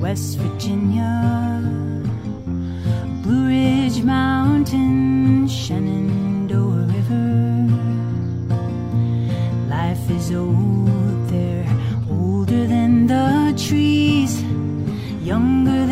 West Virginia. Blue Ridge Mountain. Shenandoah River. life is old, they're older than the trees, younger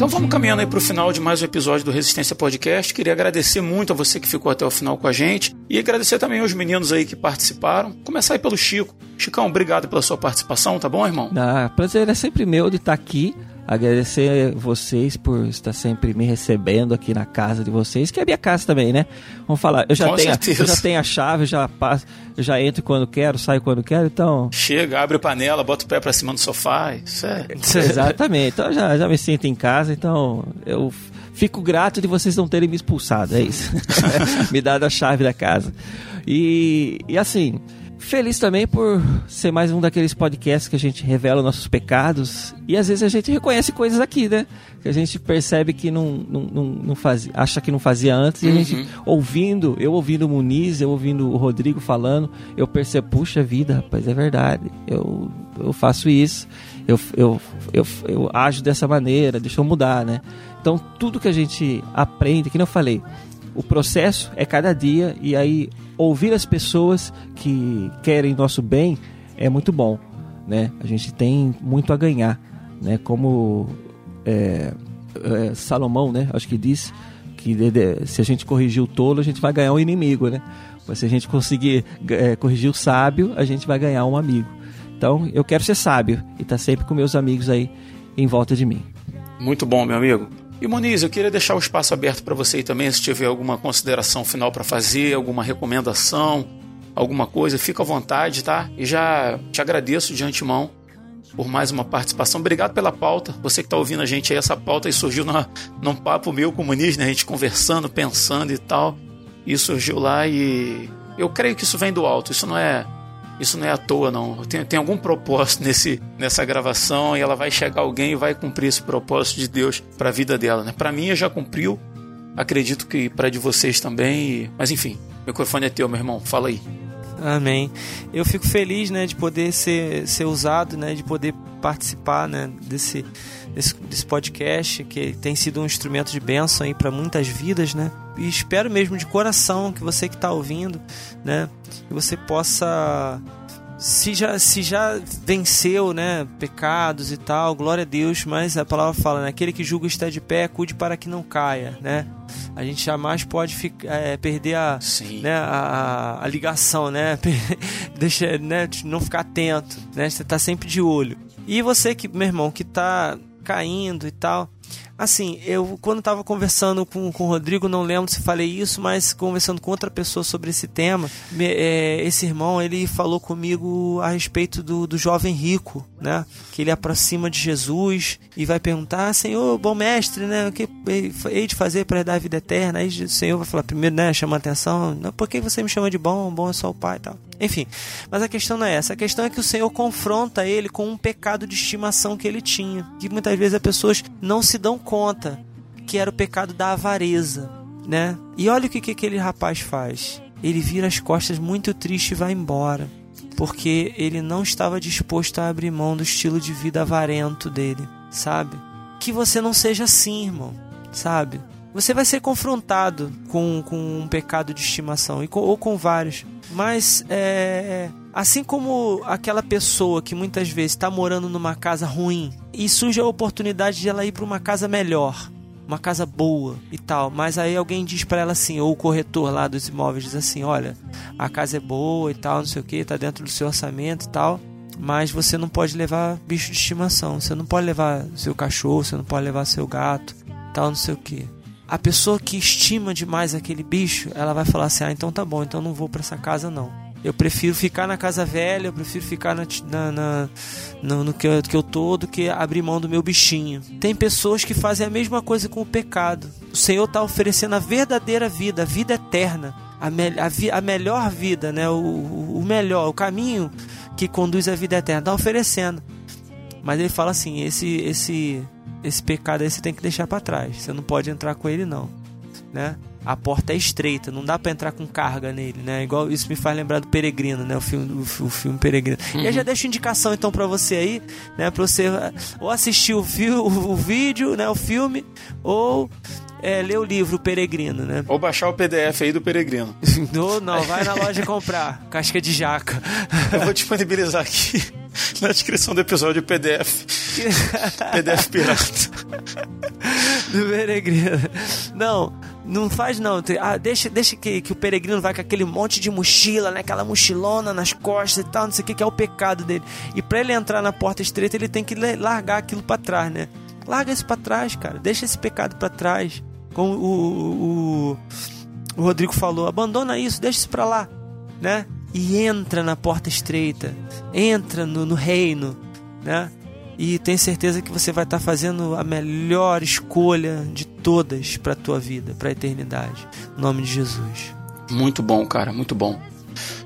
Então vamos caminhando aí para o final de mais um episódio do Resistência Podcast. Queria agradecer muito a você que ficou até o final com a gente e agradecer também aos meninos aí que participaram. Começar aí pelo Chico. Chicão, obrigado pela sua participação, tá bom, irmão? Ah, prazer é sempre meu de estar aqui Agradecer vocês por estar sempre me recebendo aqui na casa de vocês, que é a minha casa também, né? Vamos falar, eu já, Com tenho, certeza. eu já tenho a chave, já passo, eu já entro quando quero, saio quando quero, então. Chega, abre a panela, bota o pé pra cima do sofá. Isso é. <laughs> Exatamente. Então já, já me sinto em casa, então eu fico grato de vocês não terem me expulsado, é isso. <laughs> me dado a chave da casa. E, e assim, Feliz também por ser mais um daqueles podcasts que a gente revela nossos pecados e às vezes a gente reconhece coisas aqui, né? Que a gente percebe que não, não, não, não fazia, acha que não fazia antes e a gente uhum. ouvindo, eu ouvindo o Muniz, eu ouvindo o Rodrigo falando, eu percebo, puxa vida, rapaz, é verdade, eu, eu faço isso, eu, eu, eu, eu ajo dessa maneira, deixa eu mudar, né? Então tudo que a gente aprende, que eu falei, o processo é cada dia e aí ouvir as pessoas que querem nosso bem é muito bom, né? A gente tem muito a ganhar, né? Como é, é, Salomão, né? Acho que diz que se a gente corrigir o tolo, a gente vai ganhar um inimigo, né? Mas se a gente conseguir é, corrigir o sábio, a gente vai ganhar um amigo. Então, eu quero ser sábio e estar tá sempre com meus amigos aí em volta de mim. Muito bom, meu amigo. E Moniz, eu queria deixar o espaço aberto para você também, se tiver alguma consideração final para fazer, alguma recomendação, alguma coisa, fica à vontade, tá? E já te agradeço de antemão por mais uma participação. Obrigado pela pauta. Você que está ouvindo a gente aí, essa pauta aí surgiu na, num papo meu com o Muniz, né? A gente conversando, pensando e tal. E surgiu lá e eu creio que isso vem do alto. Isso não é isso não é à toa, não. Tem, tem algum propósito nesse, nessa gravação e ela vai chegar alguém e vai cumprir esse propósito de Deus para a vida dela. Né? Para mim, já cumpriu. Acredito que para de vocês também. Mas enfim, o microfone é teu, meu irmão. Fala aí. Amém. Eu fico feliz, né, de poder ser, ser usado, né, de poder participar, né, desse, desse, desse podcast que tem sido um instrumento de bênção aí para muitas vidas, né. E espero mesmo de coração que você que está ouvindo, né, que você possa se já, se já venceu, né, pecados e tal, glória a Deus, mas a palavra fala, né, aquele que julga está de pé, cuide para que não caia, né? A gente jamais pode ficar, é, perder a, né, a, a, ligação, né? <laughs> Deixa, né, não ficar atento, né? Você tá sempre de olho. E você que, meu irmão, que tá caindo e tal, assim, eu quando estava conversando com, com o Rodrigo, não lembro se falei isso, mas conversando com outra pessoa sobre esse tema, me, é, esse irmão, ele falou comigo a respeito do, do jovem rico, né? Que ele aproxima de Jesus e vai perguntar, Senhor, bom mestre, né? O que hei de fazer para dar a vida eterna? Aí o Senhor vai falar, primeiro, né? Chama atenção, não, por que você me chama de bom? Bom é só o Pai e tal. Enfim, mas a questão não é essa. A questão é que o Senhor confronta ele com um pecado de estimação que ele tinha. Que muitas vezes as pessoas não se dão conta que era o pecado da avareza, né? E olha o que, que aquele rapaz faz. Ele vira as costas muito triste e vai embora. Porque ele não estava disposto a abrir mão do estilo de vida avarento dele, sabe? Que você não seja assim, irmão, sabe? Você vai ser confrontado com, com um pecado de estimação, ou com vários. Mas, é, assim como aquela pessoa que muitas vezes está morando numa casa ruim e surge a oportunidade de ela ir para uma casa melhor, uma casa boa e tal, mas aí alguém diz para ela assim, ou o corretor lá dos imóveis diz assim: olha, a casa é boa e tal, não sei o que, tá dentro do seu orçamento e tal, mas você não pode levar bicho de estimação, você não pode levar seu cachorro, você não pode levar seu gato, tal, não sei o que a pessoa que estima demais aquele bicho, ela vai falar assim: ah, então tá bom, então não vou para essa casa não. Eu prefiro ficar na casa velha, eu prefiro ficar na, na, na no, no, que, eu, que eu tô do que abrir mão do meu bichinho. Tem pessoas que fazem a mesma coisa com o pecado. O Senhor está oferecendo a verdadeira vida, a vida eterna, a, me, a, vi, a melhor vida, né? O, o, o melhor, o caminho que conduz à vida eterna. Está oferecendo. Mas ele fala assim: esse, esse esse pecado aí você tem que deixar para trás. Você não pode entrar com ele não, né? A porta é estreita, não dá para entrar com carga nele, né? Igual isso me faz lembrar do Peregrino, né? O filme, o, o filme Peregrino. Uhum. E eu já deixo indicação então para você aí, né? Para você ou assistir o, o, o vídeo, né? O filme, ou é, ler o livro Peregrino, né? Ou baixar o PDF aí do Peregrino. <laughs> não, não, vai na loja comprar. <laughs> Casca de jaca. Eu vou disponibilizar aqui na descrição do episódio o PDF. PDF pirata. Do Peregrino. Não, não faz não. Ah, deixa deixa que, que o peregrino vai com aquele monte de mochila, né? Aquela mochilona nas costas e tal, não sei o que, que é o pecado dele. E para ele entrar na porta estreita, ele tem que largar aquilo para trás, né? Larga isso para trás, cara. Deixa esse pecado para trás. Como o, o, o Rodrigo falou, abandona isso, deixa isso para lá, né? E entra na porta estreita, entra no, no reino, né? E tem certeza que você vai estar fazendo a melhor escolha de todas para a tua vida, para a eternidade. Em nome de Jesus. Muito bom, cara, muito bom.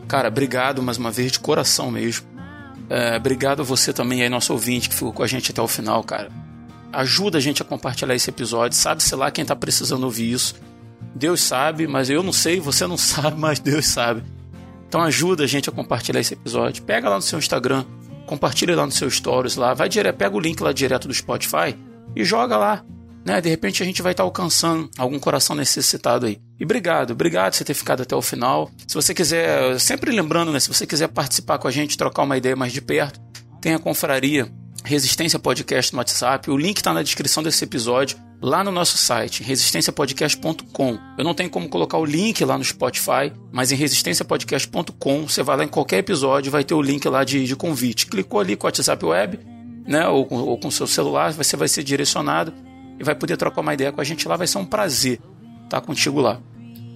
Cara, obrigado mais uma vez de coração mesmo. É, obrigado a você também aí, nosso ouvinte, que ficou com a gente até o final, cara ajuda a gente a compartilhar esse episódio. Sabe-se lá quem está precisando ouvir isso. Deus sabe, mas eu não sei, você não <laughs> sabe, mas Deus sabe. Então ajuda a gente a compartilhar esse episódio. Pega lá no seu Instagram, compartilha lá no seu Stories lá, vai direto, pega o link lá direto do Spotify e joga lá. Né? De repente a gente vai estar tá alcançando algum coração necessitado aí. E obrigado, obrigado por você ter ficado até o final. Se você quiser, sempre lembrando, né? Se você quiser participar com a gente, trocar uma ideia mais de perto, tem a confraria Resistência Podcast no WhatsApp. O link está na descrição desse episódio, lá no nosso site, resistenciapodcast.com. Eu não tenho como colocar o link lá no Spotify, mas em resistenciapodcast.com, você vai lá em qualquer episódio, vai ter o link lá de, de convite. Clicou ali com o WhatsApp Web, né, ou, ou com o seu celular, você vai ser direcionado e vai poder trocar uma ideia com a gente lá. Vai ser um prazer estar contigo lá.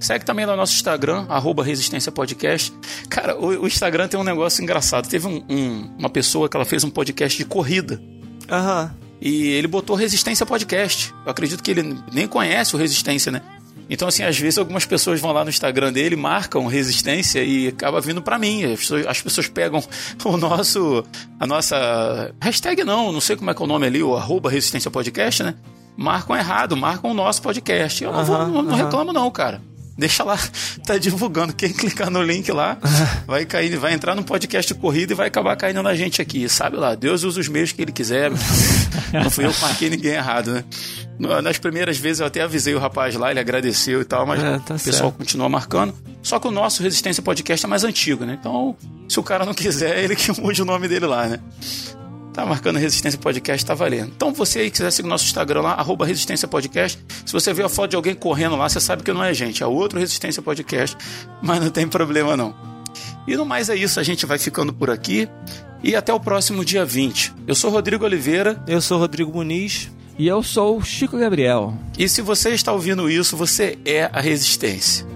Segue também lá no nosso Instagram, arroba Resistência Podcast. Cara, o, o, Instagram tem um negócio engraçado. Teve um, um, uma pessoa que ela fez um podcast de corrida. Aham. Uhum. E ele botou Resistência Podcast. Eu acredito que ele nem conhece o Resistência, né? Então, assim, às vezes algumas pessoas vão lá no Instagram dele, marcam Resistência e acaba vindo para mim. As pessoas, as pessoas, pegam <laughs> o nosso, a nossa hashtag não, não sei como é que é o nome ali, o arroba Resistência Podcast, né? Marcam errado, marcam o nosso podcast. Eu não, vou, não, não reclamo não, cara deixa lá, <laughs> tá divulgando. Quem clicar no link lá <laughs> vai cair, vai entrar no podcast corrida e vai acabar caindo na gente aqui. Sabe lá, Deus usa os meios que ele quiser. Não fui eu que marquei ninguém errado, né? Nas primeiras vezes eu até avisei o rapaz lá, ele agradeceu e tal, mas é, tá o pessoal certo. continua marcando. Só que o nosso Resistência Podcast é mais antigo, né? Então, se o cara não quiser, ele que <laughs> mude o nome dele lá, né? Tá marcando Resistência Podcast, tá valendo. Então você aí quiser seguir nosso Instagram lá, arroba Resistência Podcast. Se você vê a foto de alguém correndo lá, você sabe que não é gente, é outro Resistência Podcast, mas não tem problema não. E no mais é isso, a gente vai ficando por aqui e até o próximo dia 20. Eu sou Rodrigo Oliveira. Eu sou Rodrigo Muniz. E eu sou o Chico Gabriel. E se você está ouvindo isso, você é a resistência.